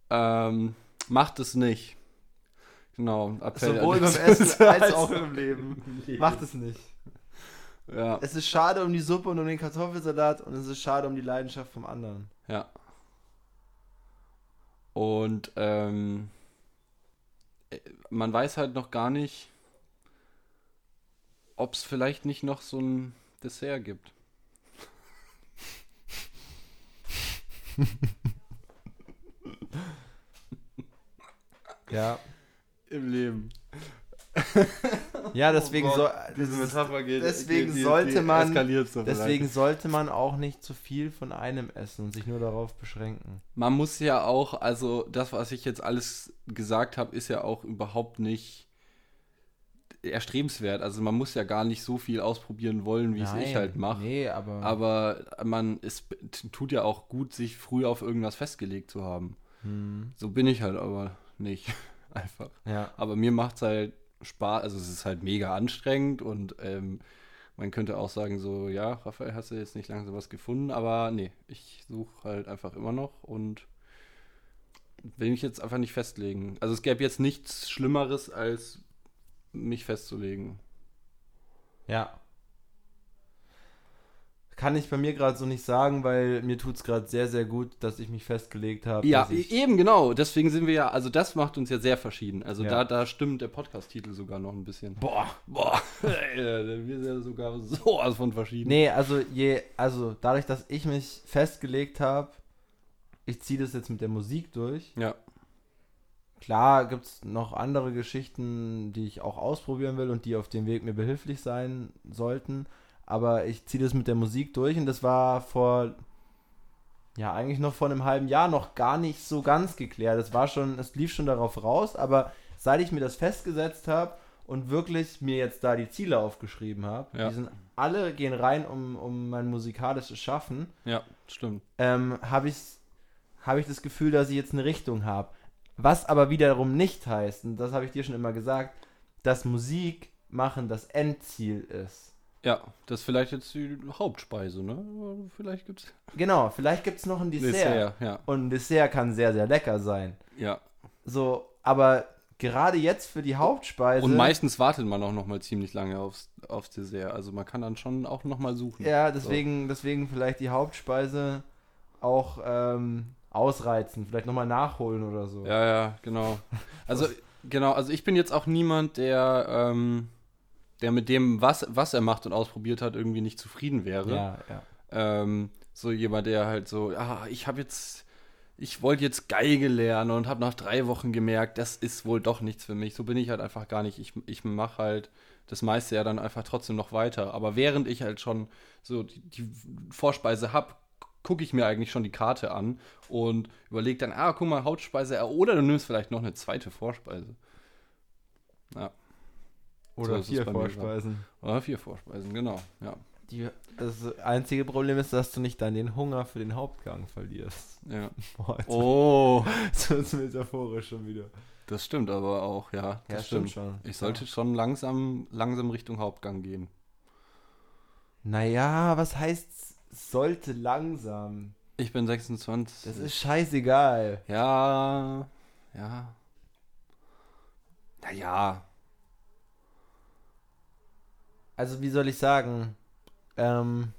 Ähm, macht es nicht. Genau. Appell Sowohl beim Essen *laughs* als auch im Leben. *laughs* Macht es nicht. Ja, Es ist schade um die Suppe und um den Kartoffelsalat und es ist schade um die Leidenschaft vom anderen. ja. Und ähm, äh, man weiß halt noch gar nicht, ob es vielleicht nicht noch so ein Dessert gibt. *laughs* Ja. Im Leben. Ja, deswegen Oh so, Gott, das Diese Metapher geht, deswegen geht, sollte man- so deswegen sollte man auch nicht zu viel von einem essen und sich nur darauf beschränken. Man muss ja auch, also das, was ich jetzt alles gesagt habe, ist ja auch überhaupt nicht erstrebenswert. Also man muss ja gar nicht so viel ausprobieren wollen, wie es ich halt mache. Nee, aber. Aber man, es tut ja auch gut, sich früh auf irgendwas festgelegt zu haben. Hm, So bin ich halt aber nicht. *laughs* Einfach. ja. Aber mir macht es halt Spaß, also es ist halt mega anstrengend und ähm, man könnte auch sagen, so, ja, Raphael, hast du jetzt nicht langsam was gefunden, aber nee, ich suche halt einfach immer noch und will mich jetzt einfach nicht festlegen. Also es gäbe jetzt nichts Schlimmeres, als mich festzulegen. Ja. Kann ich bei mir gerade so nicht sagen, weil mir tut es gerade sehr, sehr gut, dass ich mich festgelegt habe. Ja, ich, eben genau. Deswegen sind wir ja, also das macht uns ja sehr verschieden. Also Ja. da, da stimmt der Podcast-Titel sogar noch ein bisschen. Boah. Boah, *laughs* wir sind ja sogar sowas von verschieden. Nee, also je, also dadurch, dass ich mich festgelegt habe, ich ziehe das jetzt mit der Musik durch, Ja, klar gibt es noch andere Geschichten, die ich auch ausprobieren will und die auf dem Weg mir behilflich sein sollten. Aber ich ziehe das mit der Musik durch und das war vor, ja, eigentlich noch vor einem halben Jahr noch gar nicht so ganz geklärt. Es war schon, es lief schon darauf raus, aber seit ich mir das festgesetzt habe und wirklich mir jetzt da die Ziele aufgeschrieben habe, Ja. die sind alle gehen rein um, um mein musikalisches Schaffen, Ja, stimmt. ähm, habe ich, hab ich das Gefühl, dass ich jetzt eine Richtung habe. Was aber wiederum nicht heißt, und das habe ich dir schon immer gesagt, dass Musik machen das Endziel ist. Ja, das ist vielleicht jetzt die Hauptspeise, ne? Vielleicht gibt's Genau, vielleicht gibt es noch ein Dessert. Dessert, ja. Und ein Dessert kann sehr, sehr lecker sein. Ja. So, aber gerade jetzt für die Hauptspeise. Und meistens wartet man auch noch mal ziemlich lange aufs, aufs Dessert. Also man kann dann schon auch noch mal suchen. Ja, deswegen, deswegen vielleicht die Hauptspeise auch ähm, ausreizen, vielleicht nochmal nachholen oder so. Ja, ja, genau. Also, *laughs* genau, also ich bin jetzt auch niemand, der, ähm, der mit dem, was, was er macht und ausprobiert hat, irgendwie nicht zufrieden wäre. ja. ja. Ähm, so jemand, der halt so, ah, ich habe jetzt, ich wollte jetzt Geige lernen und habe nach drei Wochen gemerkt, das ist wohl doch nichts für mich. So bin ich halt einfach gar nicht. Ich, ich mache halt das meiste ja dann einfach trotzdem noch weiter. Aber während ich halt schon so die, die Vorspeise habe, gucke ich mir eigentlich schon die Karte an und überlege dann, ah, guck mal, Hauptspeise, äh, oder du nimmst vielleicht noch eine zweite Vorspeise. Ja. Oder es vier Vorspeisen. Oder vier Vorspeisen, genau, ja. Die, das einzige Problem ist, dass du nicht dann den Hunger für den Hauptgang verlierst. ja. *laughs* Boah, Oh, *laughs* so ist metaphorisch schon wieder. das stimmt aber auch, ja. Das Ja, stimmt schon. Ich sollte schon langsam, langsam Richtung Hauptgang gehen. Naja, was heißt sollte langsam? Ich bin 26. Das ist scheißegal. Ja, ja. Naja. Also wie soll ich sagen? Ähm,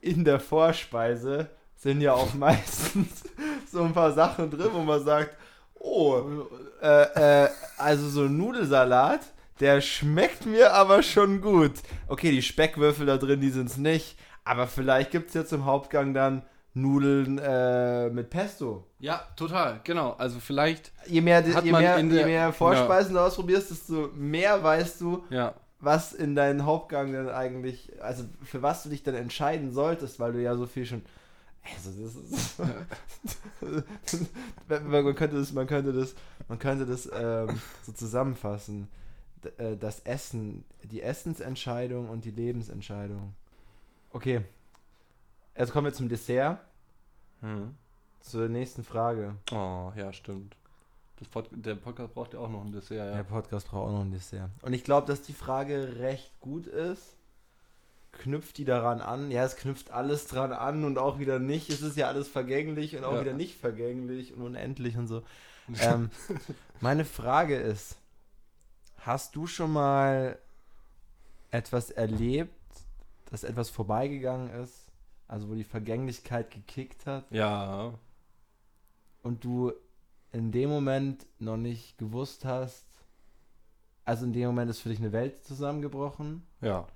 in der Vorspeise sind ja auch *laughs* meistens so ein paar Sachen drin, wo man sagt, oh, äh, äh, also so ein Nudelsalat, der schmeckt mir aber schon gut. Okay, die Speckwürfel da drin, die sind es nicht, aber vielleicht gibt es ja zum Hauptgang dann Nudeln äh, mit Pesto. Ja, total, genau. Also vielleicht, Je mehr, je mehr, in je der- mehr Vorspeisen du ausprobierst, desto mehr weißt du, ja, was in deinen Hauptgang dann eigentlich, also für was du dich dann entscheiden solltest, weil du ja so viel schon. Also das ist. *laughs* man könnte das, man könnte das, man könnte das ähm, so zusammenfassen. Äh, das Essen, die Essensentscheidung und die Lebensentscheidung. Okay. Jetzt kommen wir zum Dessert, hm. zur nächsten Frage. Oh, ja, stimmt. Das Pod der Podcast braucht ja auch noch ein Dessert, ja. Der Podcast braucht auch noch ein Dessert. Und ich glaube, dass die Frage recht gut ist. Knüpft die daran an? Ja, es knüpft alles dran an und auch wieder nicht. Es ist ja alles vergänglich und auch Ja. wieder nicht vergänglich und unendlich und so. *laughs* ähm, meine Frage ist: Hast du schon mal etwas erlebt, dass etwas vorbeigegangen ist? Also, wo die Vergänglichkeit gekickt hat Ja, und du in dem Moment noch nicht gewusst hast, also in dem Moment ist für dich eine Welt zusammengebrochen, ja.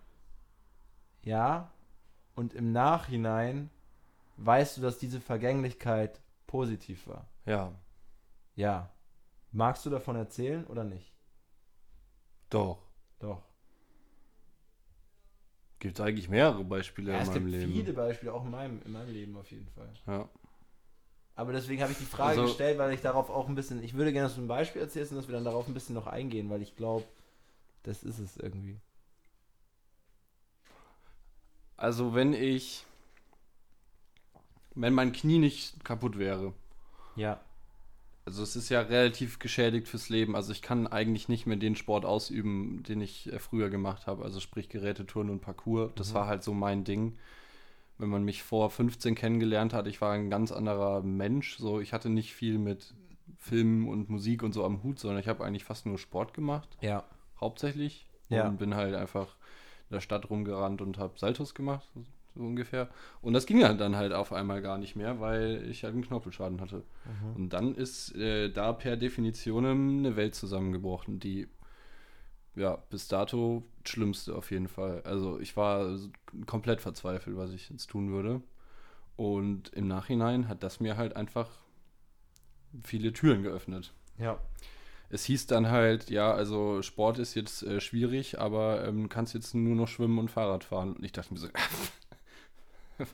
ja, und im Nachhinein weißt du, dass diese Vergänglichkeit positiv war, Ja, ja. Magst du davon erzählen oder nicht? doch. Doch. Gibt es eigentlich mehrere Beispiele Ja, in es meinem gibt Leben. viele Beispiele, auch in meinem, in meinem Leben auf jeden Fall. Ja. Aber deswegen habe ich die Frage Also- gestellt, weil ich darauf auch ein bisschen, ich würde gerne, dass du ein Beispiel erzählst und dass wir dann darauf ein bisschen noch eingehen, weil ich glaube, das ist es irgendwie. Also wenn ich, wenn mein Knie nicht kaputt wäre, Ja. also es ist ja relativ geschädigt fürs Leben, also ich kann eigentlich nicht mehr den Sport ausüben, den ich äh, früher gemacht habe, also sprich Gerätetouren und Parkour, das Mhm. war halt so mein Ding. Wenn man mich vor 15 kennengelernt hat, ich war ein ganz anderer Mensch, so ich hatte nicht viel mit Film und Musik und so am Hut, sondern ich habe eigentlich fast nur Sport gemacht, Ja. hauptsächlich Ja. und bin halt einfach in der Stadt rumgerannt und habe Saltos gemacht, so, ungefähr. Und das ging dann halt auf einmal gar nicht mehr, weil ich halt einen Knorpelschaden hatte. Mhm. Und dann ist äh, da per Definition eine Welt zusammengebrochen, die ja bis dato schlimmste auf jeden Fall. Also ich war komplett verzweifelt, was ich jetzt tun würde. Und im Nachhinein hat das mir halt einfach viele Türen geöffnet. Ja. Es hieß dann halt, ja, also Sport ist jetzt äh, schwierig, aber ähm, kannst jetzt nur noch schwimmen und Fahrrad fahren. Und ich dachte mir so, *laughs*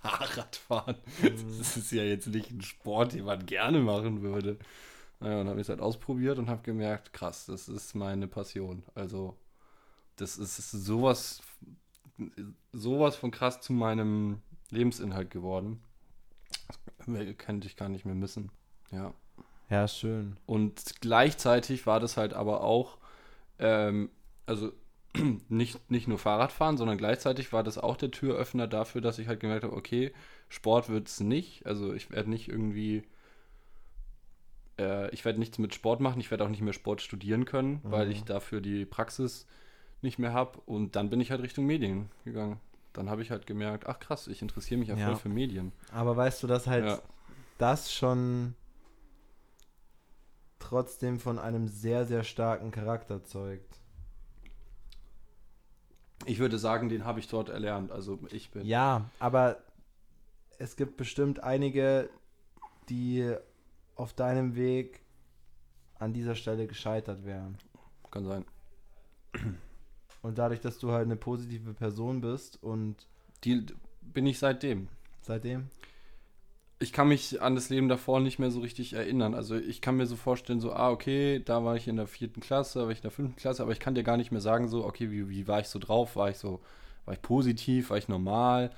Fahrradfahren, das ist ja jetzt nicht ein Sport, den man gerne machen würde. Naja, und habe ich es halt ausprobiert und habe gemerkt, krass, das ist meine Passion. Also, das ist sowas, sowas von krass zu meinem Lebensinhalt geworden. Das könnte ich gar nicht mehr missen. Ja. Ja, schön. Und gleichzeitig war das halt aber auch, ähm, also *clears throat* nicht, nicht nur Fahrradfahren, sondern gleichzeitig war das auch der Türöffner dafür, dass ich halt gemerkt habe, okay, Sport wird es nicht. Also ich werde nicht irgendwie, äh, ich werde nichts mit Sport machen, ich werde auch nicht mehr Sport studieren können, mhm. weil ich dafür die Praxis nicht mehr habe. Und dann bin ich halt Richtung Medien gegangen. Dann habe ich halt gemerkt, ach krass, ich interessiere mich ja, ja voll für Medien. Aber weißt du, dass halt ja. das schon trotzdem von einem sehr, sehr starken Charakter zeugt. Ich würde sagen, den habe ich dort erlernt. Also ich bin. Ja, aber es gibt bestimmt einige, die auf deinem Weg an dieser Stelle gescheitert wären. Kann sein. Und dadurch, dass du halt eine positive Person bist und. Die bin ich seitdem. Seitdem? ich kann mich an das Leben davor nicht mehr so richtig erinnern. Also ich kann mir so vorstellen, so, ah, okay, da war ich in der vierten Klasse, war ich in der fünften Klasse, aber ich kann dir gar nicht mehr sagen, so, okay, wie, wie war ich so drauf? War ich so, war ich positiv, war ich normal?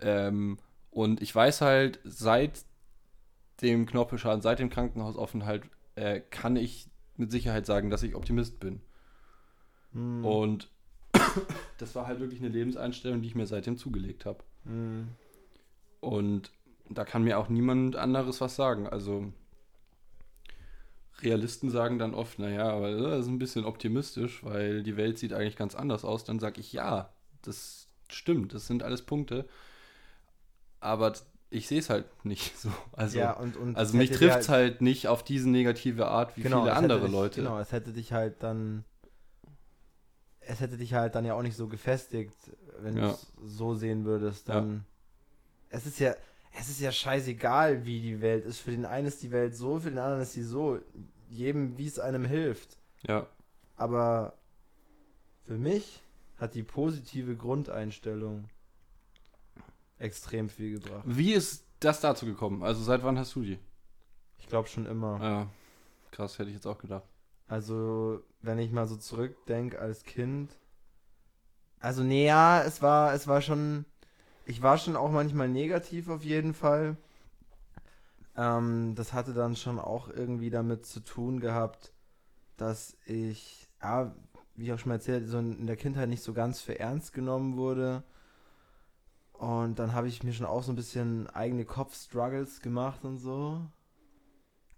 Ähm, und ich weiß halt, seit dem Knorpelschaden, seit dem Krankenhausaufenthalt, äh, kann ich mit Sicherheit sagen, dass ich Optimist bin. Hm. Und *coughs* das war halt wirklich eine Lebenseinstellung, die ich mir seitdem zugelegt habe. Hm. Und da kann mir auch niemand anderes was sagen. Also Realisten sagen dann oft, naja, aber das ist ein bisschen optimistisch, weil die Welt sieht eigentlich ganz anders aus. Dann sage ich, ja, das stimmt, das sind alles Punkte. Aber ich sehe es halt nicht *laughs* so. Also, ja, und, und also mich trifft es halt, halt, nicht auf diese negative Art wie genau, viele andere dich, Leute. Genau, es hätte dich halt dann. Es hätte dich halt dann ja auch nicht so gefestigt, wenn ja. du es so sehen würdest. Dann. Ja. Es ist ja es ist ja scheißegal, wie die Welt ist. Für den einen ist die Welt so, für den anderen ist sie so. Jedem, wie es einem hilft. Ja. Aber für mich hat die positive Grundeinstellung extrem viel gebracht. Wie ist das dazu gekommen? Also seit wann hast du die? Ich glaube schon immer. Ja, krass, hätte ich jetzt auch gedacht. Also, wenn ich mal so zurückdenke als Kind. Also, nee, ja, es war, es war schon ich war schon auch manchmal negativ auf jeden Fall. Ähm, das hatte dann schon auch irgendwie damit zu tun gehabt, dass ich, ja, wie ich auch schon mal erzählt, so in der Kindheit nicht so ganz für ernst genommen wurde. Und dann habe ich mir schon auch so ein bisschen eigene Kopfstruggles gemacht und so.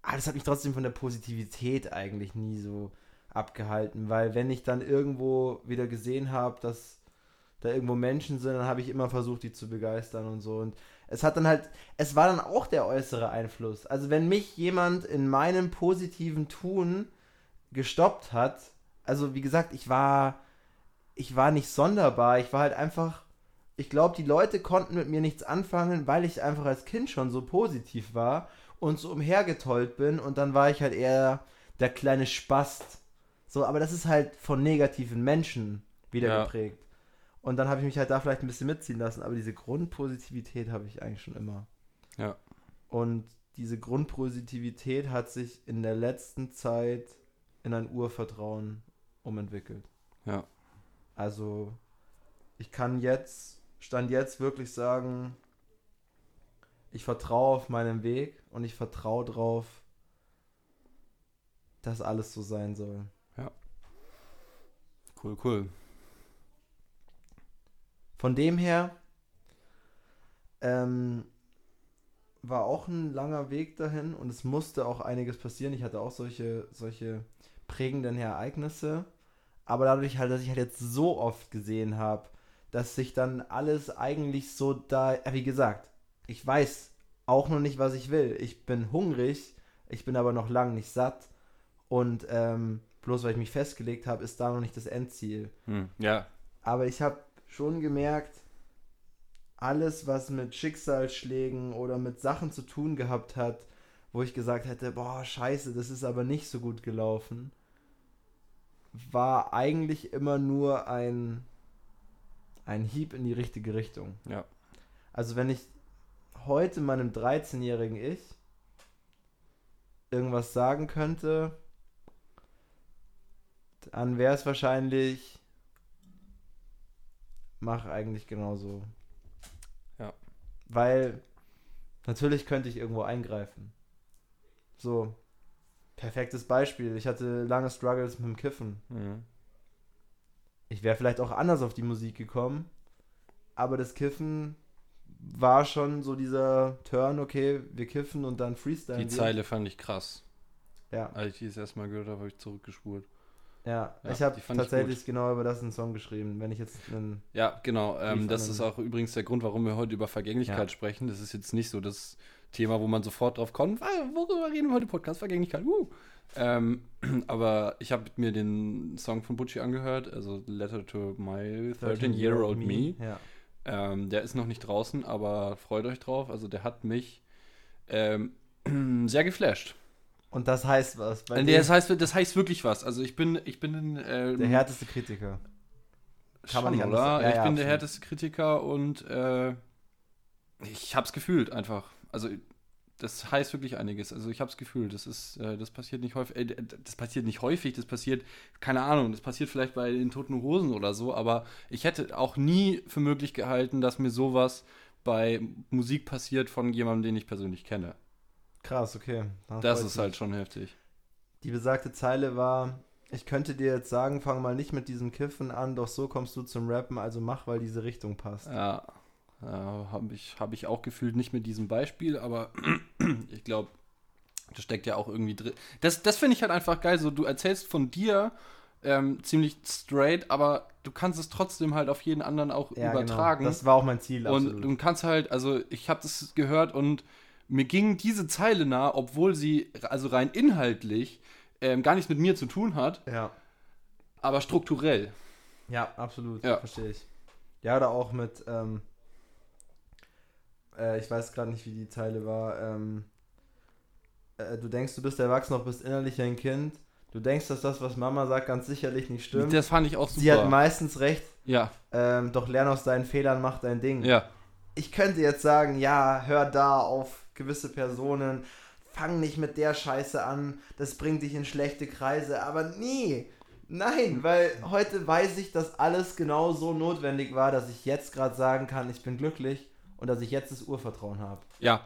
Aber das hat mich trotzdem von der Positivität eigentlich nie so abgehalten, weil wenn ich dann irgendwo wieder gesehen habe, dass da irgendwo Menschen sind, dann habe ich immer versucht, die zu begeistern und so. Und es hat dann halt, es war dann auch der äußere Einfluss. Also wenn mich jemand in meinem positiven Tun gestoppt hat, also wie gesagt, ich war, ich war nicht sonderbar, ich war halt einfach, ich glaube, die Leute konnten mit mir nichts anfangen, weil ich einfach als Kind schon so positiv war und so umhergetollt bin und dann war ich halt eher der kleine Spast. So, aber das ist halt von negativen Menschen wieder ja. geprägt. Und dann habe ich mich halt da vielleicht ein bisschen mitziehen lassen. Aber diese Grundpositivität habe ich eigentlich schon immer. Ja. Und diese Grundpositivität hat sich in der letzten Zeit in ein Urvertrauen umentwickelt. Ja. Also, ich kann jetzt, stand jetzt wirklich sagen, ich vertraue auf meinen Weg und ich vertraue drauf, dass alles so sein soll. Ja. Cool, cool. Von dem her ähm, war auch ein langer Weg dahin und es musste auch einiges passieren. Ich hatte auch solche, solche prägenden Ereignisse. Aber dadurch halt, dass ich halt jetzt so oft gesehen habe, dass sich dann alles eigentlich so da, wie gesagt, ich weiß auch noch nicht, was ich will. Ich bin hungrig, ich bin aber noch lang nicht satt und ähm, bloß weil ich mich festgelegt habe, ist da noch nicht das Endziel. Hm, ja. Aber ich habe schon gemerkt, alles, was mit Schicksalsschlägen oder mit Sachen zu tun gehabt hat, wo ich gesagt hätte, boah, scheiße, das ist aber nicht so gut gelaufen, war eigentlich immer nur ein, ein Hieb in die richtige Richtung. Ja. Also wenn ich heute meinem 13-jährigen Ich irgendwas sagen könnte, dann wäre es wahrscheinlich, mach eigentlich genauso. Ja. Weil natürlich könnte ich irgendwo eingreifen. So, perfektes Beispiel. Ich hatte lange Struggles mit dem Kiffen. Mhm. Ich wäre vielleicht auch anders auf die Musik gekommen, aber das Kiffen war schon so dieser Turn, okay, wir kiffen und dann freestyle. Die Zeile fand ich krass. Ja, Als ich die das erstmal gehört habe, habe ich zurückgespult. ja. Ja, ich habe fand ich tatsächlich genau über das einen Song geschrieben. Wenn ich jetzt einen. Ja, genau. Ähm, das ist auch übrigens der Grund, warum wir heute über Vergänglichkeit Ja. sprechen. Das ist jetzt nicht so das Thema, wo man sofort drauf kommt. Ah, worüber reden wir heute Podcast? Vergänglichkeit. Uh. Ähm, *clears throat* aber ich habe mir den Song von Butchie angehört, also Letter to My 13-Year-Old Me. Ja. Ähm, der ist noch nicht draußen, aber freut euch drauf. Also der hat mich ähm, *clears throat* sehr geflasht. Und das heißt was. Bei Äh, Das heißt, das heißt wirklich was. Also ich bin, ich bin ähm, der härteste Kritiker. kann man schon, nicht anders sagen. Ja, ich ja, bin der absolut. härteste Kritiker und äh, ich hab's gefühlt einfach. Also das heißt wirklich einiges. Also ich hab's gefühlt. Das ist, äh, das passiert nicht häufig. Äh, das passiert nicht häufig. Das passiert, keine Ahnung. Das passiert vielleicht bei den Toten Hosen oder so. Aber ich hätte auch nie für möglich gehalten, dass mir sowas bei Musik passiert von jemandem, den ich persönlich kenne. Krass, okay. Das freut's ist halt schon heftig. Die besagte Zeile war: Ich könnte dir jetzt sagen, fang mal nicht mit diesem Kiffen an, doch so kommst du zum Rappen, also mach, weil diese Richtung passt. Ja, äh, habe ich, hab ich auch gefühlt nicht mit diesem Beispiel, aber *clears throat* ich glaube, das steckt ja auch irgendwie drin. Das, das finde ich halt einfach geil. So, du erzählst von dir ähm, ziemlich straight, aber du kannst es trotzdem halt auf jeden anderen auch Ja, übertragen. Genau. Das war auch mein Ziel, und absolut. du kannst halt, also ich habe das gehört und mir ging diese Zeile nah, obwohl sie also rein inhaltlich ähm, gar nichts mit mir zu tun hat, ja. aber strukturell. Ja, absolut. Ja. Verstehe ich. Ja, oder auch mit, ähm, äh, ich weiß gerade nicht, wie die Zeile war. Ähm, äh, du denkst, du bist erwachsen, doch bist innerlich ein Kind. Du denkst, dass das, was Mama sagt, ganz sicherlich nicht stimmt. Das fand ich auch super. Sie hat meistens recht, ja, ähm, doch lern aus deinen Fehlern, mach dein Ding. ja. Ich könnte jetzt sagen, ja, hör da auf gewisse Personen, fang nicht mit der Scheiße an, das bringt dich in schlechte Kreise, aber nee, nein, weil heute weiß ich, dass alles genau so notwendig war, dass ich jetzt gerade sagen kann, ich bin glücklich und dass ich jetzt das Urvertrauen habe. Ja.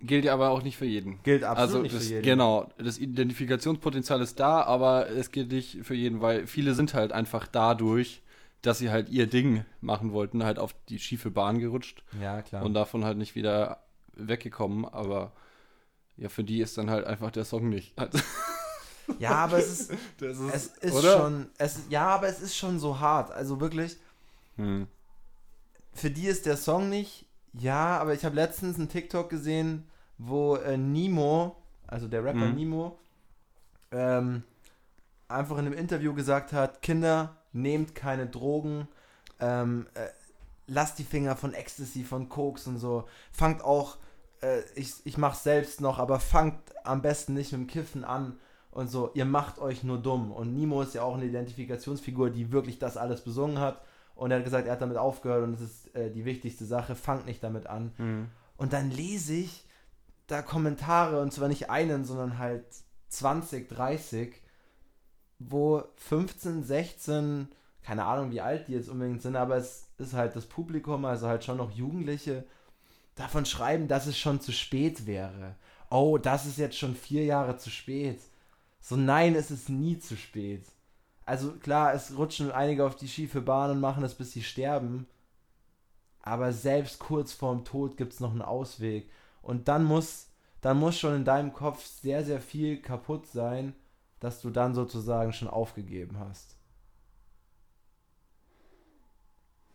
Gilt ja aber auch nicht für jeden. Gilt absolut also nicht das, für jeden. Genau, das Identifikationspotenzial ist da, aber es gilt nicht für jeden, weil viele sind halt einfach dadurch, dass sie halt ihr Ding machen wollten, halt auf die schiefe Bahn gerutscht Ja, klar. und davon halt nicht wieder weggekommen, aber ja, für die ist dann halt einfach der Song nicht. *laughs* Ja, aber es ist, das es ist oder? schon, es, ja, aber es ist schon so hart. Also wirklich, Hm. Für die ist der Song nicht. Ja, aber ich habe letztens einen TikTok gesehen, wo äh, Nemo, also der Rapper Mhm. Nemo, ähm, einfach in einem Interview gesagt hat: Kinder, nehmt keine Drogen, ähm, äh, lasst die Finger von Ecstasy, von Koks und so. Fangt auch, äh, ich, ich mach's selbst noch, aber fangt am besten nicht mit dem Kiffen an und so. Ihr macht euch nur dumm. Und Nemo ist ja auch eine Identifikationsfigur, die wirklich das alles besungen hat. Und er hat gesagt, er hat damit aufgehört und das ist äh, die wichtigste Sache, fangt nicht damit an. Hm. Und dann lese ich da Kommentare, und zwar nicht einen, sondern halt 20, 30, wo 15, 16, keine Ahnung, wie alt die jetzt unbedingt sind, aber es ist halt das Publikum, also halt schon noch Jugendliche, davon schreiben, dass es schon zu spät wäre. Oh, das ist jetzt schon vier Jahre zu spät. So, nein, es ist nie zu spät. Also klar, es rutschen einige auf die schiefe Bahn und machen es, bis sie sterben. Aber selbst kurz vorm Tod gibt es noch einen Ausweg. Und dann muss, dann muss schon in deinem Kopf sehr, sehr viel kaputt sein, dass du dann sozusagen schon aufgegeben hast.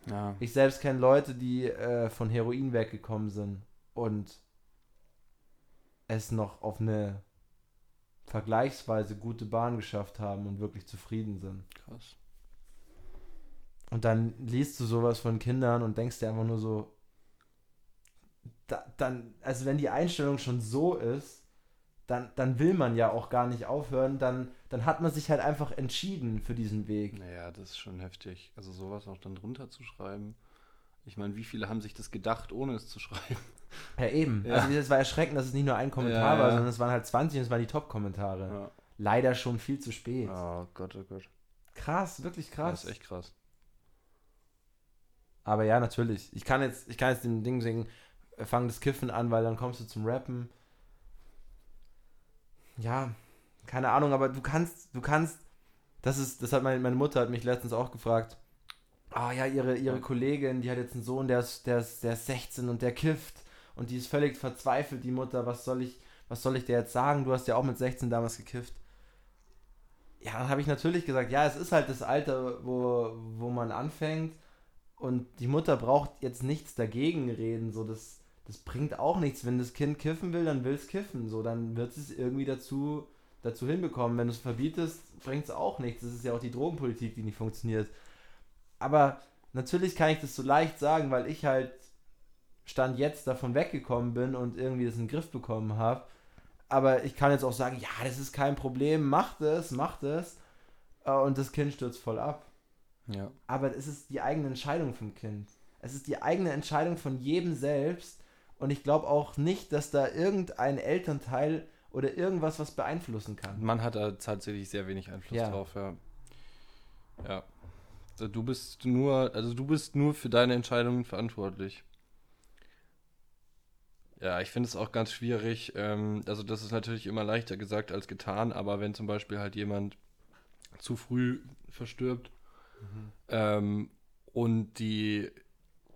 Ja. Ich selbst kenne Leute, die äh, von Heroin weggekommen sind und es noch auf eine vergleichsweise gute Bahn geschafft haben und wirklich zufrieden sind. Krass. Und dann liest du sowas von Kindern und denkst dir einfach nur so, da, dann, also wenn die Einstellung schon so ist, dann, dann will man ja auch gar nicht aufhören, dann, dann hat man sich halt einfach entschieden für diesen Weg. Naja, das ist schon heftig. Also sowas auch dann drunter zu schreiben. Ich meine, wie viele haben sich das gedacht, ohne es zu schreiben? *laughs* Ja, eben. Ja. Also es war erschreckend, dass es nicht nur ein Kommentar Ja, war, ja. sondern es waren halt 20 und es waren die Top-Kommentare. Ja. Leider schon viel zu spät. Oh Gott, oh Gott. Krass, wirklich Das krass. ist echt krass. Aber ja, natürlich. Ich kann jetzt, ich kann jetzt den Ding singen, äh, fang das Kiffen an, weil dann kommst du zum Rappen. Ja, keine Ahnung, aber du kannst, du kannst, das ist, das hat meine, meine Mutter hat mich letztens auch gefragt. Ah ja, ihre, ihre Kollegin, die hat jetzt einen Sohn, der ist, der ist, der ist 16 und der kifft und die ist völlig verzweifelt, die Mutter, was soll ich, was soll ich dir jetzt sagen? Du hast ja auch mit 16 damals gekifft. Ja, dann habe ich natürlich gesagt, ja, es ist halt das Alter, wo, wo man anfängt und die Mutter braucht jetzt nichts dagegen reden, so das, das bringt auch nichts. Wenn das Kind kiffen will, dann will es kiffen, so dann wird es irgendwie dazu, dazu hinbekommen. Wenn du es verbietest, bringt es auch nichts. Das ist ja auch die Drogenpolitik, die nicht funktioniert. Aber natürlich kann ich das so leicht sagen, weil ich halt Stand jetzt davon weggekommen bin und irgendwie das in den Griff bekommen habe. Aber ich kann jetzt auch sagen, ja, das ist kein Problem, macht es, macht es. Äh, Und das Kind stürzt voll ab. Ja. Aber es ist die eigene Entscheidung vom Kind. Es ist die eigene Entscheidung von jedem selbst. Und ich glaube auch nicht, dass da irgendein Elternteil oder irgendwas was beeinflussen kann. Man hat da tatsächlich sehr wenig Einfluss Ja. drauf, ja. Ja. Also Du bist nur, also du bist nur für deine Entscheidungen verantwortlich. Ja, ich finde es auch ganz schwierig. Ähm, also das ist natürlich immer leichter gesagt als getan, aber wenn zum Beispiel halt jemand zu früh verstirbt ähm, und die,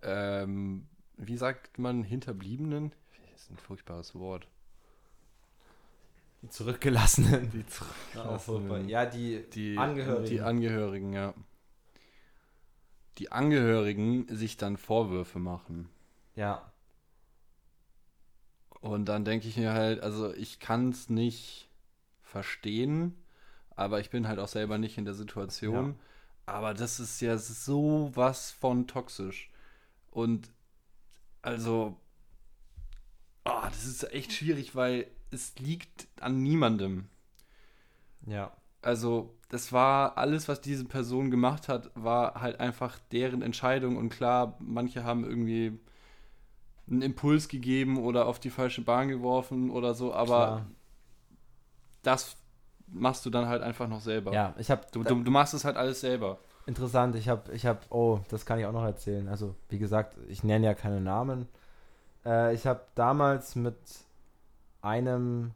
ähm, wie sagt man, Hinterbliebenen? Das ist ein furchtbares Wort. Die Zurückgelassenen. Die Zurückgelassenen. Ja, die, die Angehörigen. Die Angehörigen, ja. Die Angehörigen sich dann Vorwürfe machen. ja, Und dann denke ich mir halt, also ich kann es nicht verstehen, aber ich bin halt auch selber nicht in der Situation. Ja. Aber das ist ja so was von toxisch. Und also, oh, das ist echt schwierig, weil es liegt an niemandem. ja, Also, das war alles, was diese Person gemacht hat, war halt einfach deren Entscheidung. Und klar, manche haben irgendwie einen Impuls gegeben oder auf die falsche Bahn geworfen oder so, aber klar. das machst du dann halt einfach noch selber. Ja, ich habe Du, du, du machst es halt alles selber. Interessant, ich habe, ich habe, oh, das kann ich auch noch erzählen. Also, wie gesagt, ich nenne ja keine Namen. Äh, ich habe damals mit einem,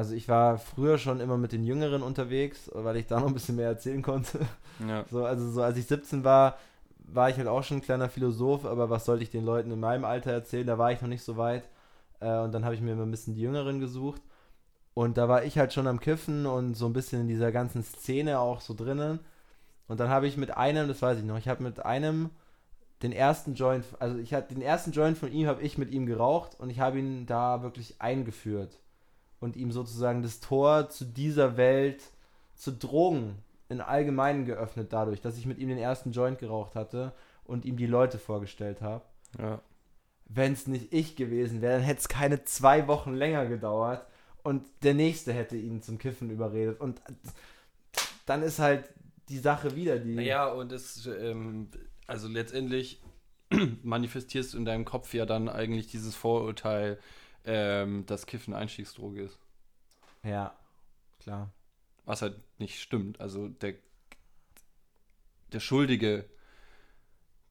also ich war früher schon immer mit den Jüngeren unterwegs, weil ich da noch ein bisschen mehr erzählen konnte. Ja. So, also so als ich 17 war, war ich halt auch schon ein kleiner Philosoph, aber was sollte ich den Leuten in meinem Alter erzählen? Da war ich noch nicht so weit. Äh, und dann habe ich mir immer ein bisschen die Jüngeren gesucht. Und da war ich halt schon am Kiffen und so ein bisschen in dieser ganzen Szene auch so drinnen. Und dann habe ich mit einem, das weiß ich noch, ich habe mit einem den ersten Joint, also ich hatte den ersten Joint von ihm, habe ich mit ihm geraucht und ich habe ihn da wirklich eingeführt und ihm sozusagen das Tor zu dieser Welt, zu Drogen in Allgemeinen geöffnet dadurch, dass ich mit ihm den ersten Joint geraucht hatte und ihm die Leute vorgestellt habe. ja. Wenn es nicht ich gewesen wäre, dann hätte es keine zwei Wochen länger gedauert und der Nächste hätte ihn zum Kiffen überredet. Und dann ist halt die Sache wieder die. Naja, und es, ähm, also letztendlich *clears throat* manifestierst du in deinem Kopf ja dann eigentlich dieses Vorurteil, ähm, dass Kiffen Einstiegsdroge ist. Ja, klar. Was halt nicht stimmt. Also der, der Schuldige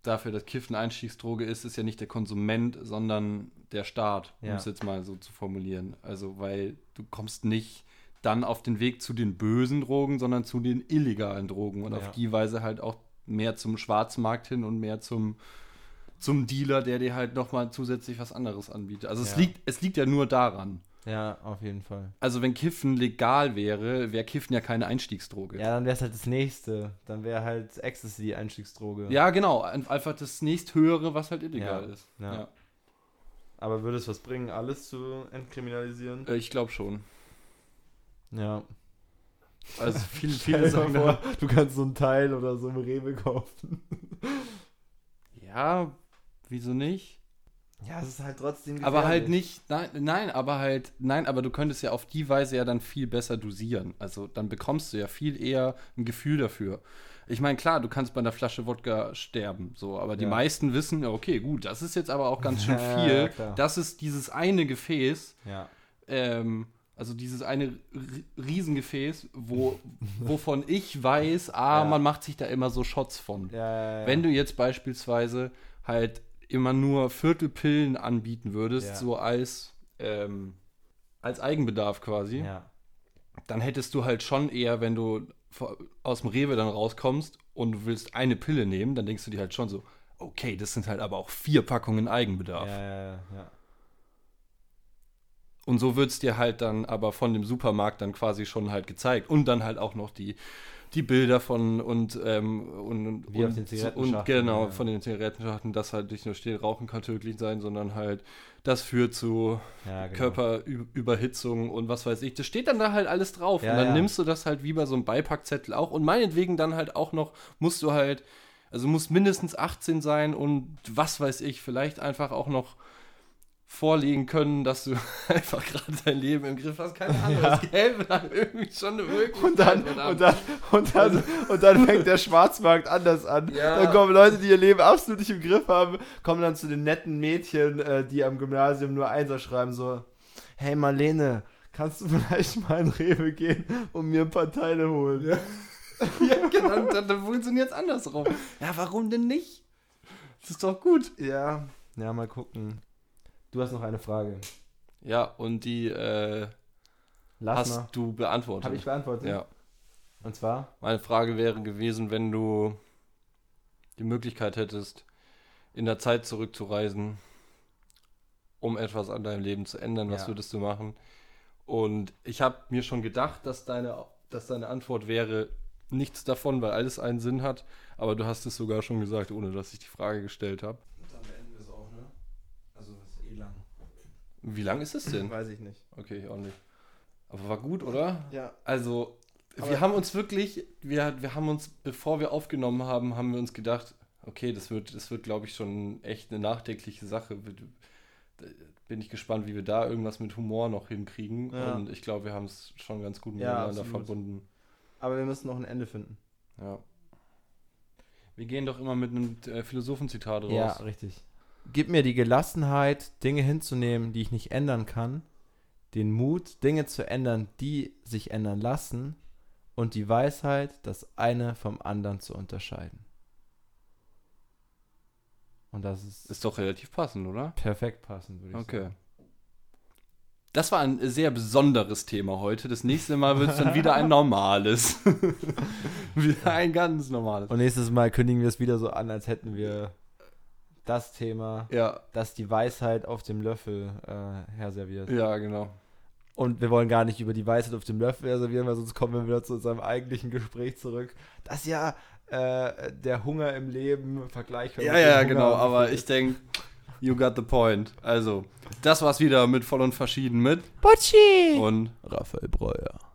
dafür, dass Kiffen Einstiegsdroge ist, ist ja nicht der Konsument, sondern der Staat, um Ja. es jetzt mal so zu formulieren. Also, weil du kommst nicht dann auf den Weg zu den bösen Drogen, sondern zu den illegalen Drogen und Ja. auf die Weise halt auch mehr zum Schwarzmarkt hin und mehr zum, zum Dealer, der dir halt nochmal zusätzlich was anderes anbietet. Also es, Ja. liegt, es liegt ja nur daran. Ja, auf jeden Fall. Also wenn Kiffen legal wäre, wäre Kiffen ja keine Einstiegsdroge. Ja, dann wäre es halt das nächste. Dann wäre halt Ecstasy die Einstiegsdroge. Ja, genau. Ein- Einfach das nächsthöhere, was halt illegal Ja, ist. ja. Ja. Aber würde es was bringen, alles zu entkriminalisieren? Äh, Ich glaube schon. Ja. Also *laughs* viele, viele sagen vor, du kannst so ein Teil oder so im Rewe kaufen. ja, wieso nicht? Ja, es ist halt trotzdem Aber halt gefährlich. nicht, nein, nein, aber halt, nein, aber du könntest ja auf die Weise ja dann viel besser dosieren. Also dann bekommst du ja viel eher ein Gefühl dafür. Ich meine, klar, du kannst bei einer Flasche Wodka sterben, so, aber die Ja. meisten wissen, ja, okay, gut, das ist jetzt aber auch ganz schön *laughs* viel. ja, das ist dieses eine Gefäß, Ja. ähm, also dieses eine Riesengefäß, wo, *laughs* wovon ich weiß, ah, Ja. man macht sich da immer so Shots von. Ja, ja. Wenn du jetzt beispielsweise halt immer nur Viertelpillen anbieten würdest, Ja. so als, ähm, als Eigenbedarf quasi, Ja. dann hättest du halt schon eher, wenn du aus dem Rewe dann rauskommst und du willst eine Pille nehmen, dann denkst du dir halt schon so, okay, das sind halt aber auch vier Packungen Eigenbedarf. ja, ja, ja. Und so wird es dir halt dann aber von dem Supermarkt dann quasi schon halt gezeigt. Und dann halt auch noch die, die Bilder von und, ähm, und, Wie und, den Zigarettenschachteln, und genau, ja. von den Zigarettenschachteln, dass halt nicht nur steht, Rauchen kann tödlich sein, sondern halt, das führt zu ja genau. Körperüberhitzung und was weiß ich. Das steht dann da halt alles drauf. Ja, und dann nimmst du das halt wie bei so einem Beipackzettel auch. Und meinetwegen dann halt auch noch, musst du halt, also musst mindestens 18 sein und was weiß ich, vielleicht einfach auch noch vorlegen können, dass du *laughs* einfach gerade dein Leben im Griff hast. Keine Ahnung, Ja. das gäbe dann irgendwie schon eine Möglichkeit. Und dann, und, dann, und, dann, und dann fängt der Schwarzmarkt anders an. Ja. Dann kommen Leute, die ihr Leben absolut nicht im Griff haben, kommen dann zu den netten Mädchen, äh, die am Gymnasium nur Einser schreiben, so, hey Marlene, kannst du vielleicht mal in Rewe gehen und mir ein paar Teile holen? ja, *laughs* genau, dann, dann funktioniert es andersrum. Ja, warum denn nicht? Das ist doch gut. Ja, ja, mal gucken. Du hast noch eine Frage. Ja, und die äh, Lass hast mal. du beantwortet. Habe ich beantwortet? Ja. Und zwar? Meine Frage wäre gewesen, wenn du die Möglichkeit hättest, in der Zeit zurückzureisen, um etwas an deinem Leben zu ändern, was Ja. würdest du machen? Und ich habe mir schon gedacht, dass deine, dass deine Antwort wäre nichts davon, weil alles einen Sinn hat. Aber du hast es sogar schon gesagt, ohne dass ich die Frage gestellt habe. Dann beenden wir es auch, ne? Also, das ist eh lang. Wie lang ist es denn? Weiß ich nicht. Okay, ich auch nicht. Aber war gut, oder? Ja. Also, Aber- wir haben uns wirklich, wir, wir haben uns, bevor wir aufgenommen haben, haben wir uns gedacht, okay, das wird, das wird, glaube ich, schon echt eine nachdenkliche Sache. Da Bin ich gespannt, wie wir da irgendwas mit Humor noch hinkriegen. Ja. Und ich glaube, wir haben es schon ganz gut Ja, miteinander absolut. verbunden. Aber wir müssen noch ein Ende finden. Ja. Wir gehen doch immer mit einem äh, Philosophenzitat raus. Ja, richtig. Gib mir die Gelassenheit, Dinge hinzunehmen, die ich nicht ändern kann, den Mut, Dinge zu ändern, die sich ändern lassen und die Weisheit, das eine vom anderen zu unterscheiden. Und das ist, Ist doch relativ passend, oder? perfekt passend, würde ich Okay. sagen. Das war ein sehr besonderes Thema heute. Das nächste Mal wird es dann wieder ein normales. *laughs* *laughs* wieder ein ganz normales. Und nächstes Mal kündigen wir es wieder so an, als hätten wir das Thema, Ja, das die Weisheit auf dem Löffel äh, herserviert. ja, genau. Und wir wollen gar nicht über die Weisheit auf dem Löffel reservieren, weil sonst kommen wir wieder zu unserem eigentlichen Gespräch zurück. Das ja äh, der Hunger im Leben vergleichbar Ja, ja, Hunger genau. Aber ich denke, you got the point. Also, das war's wieder mit voll und verschieden mit Bocci! und Raphael Breuer.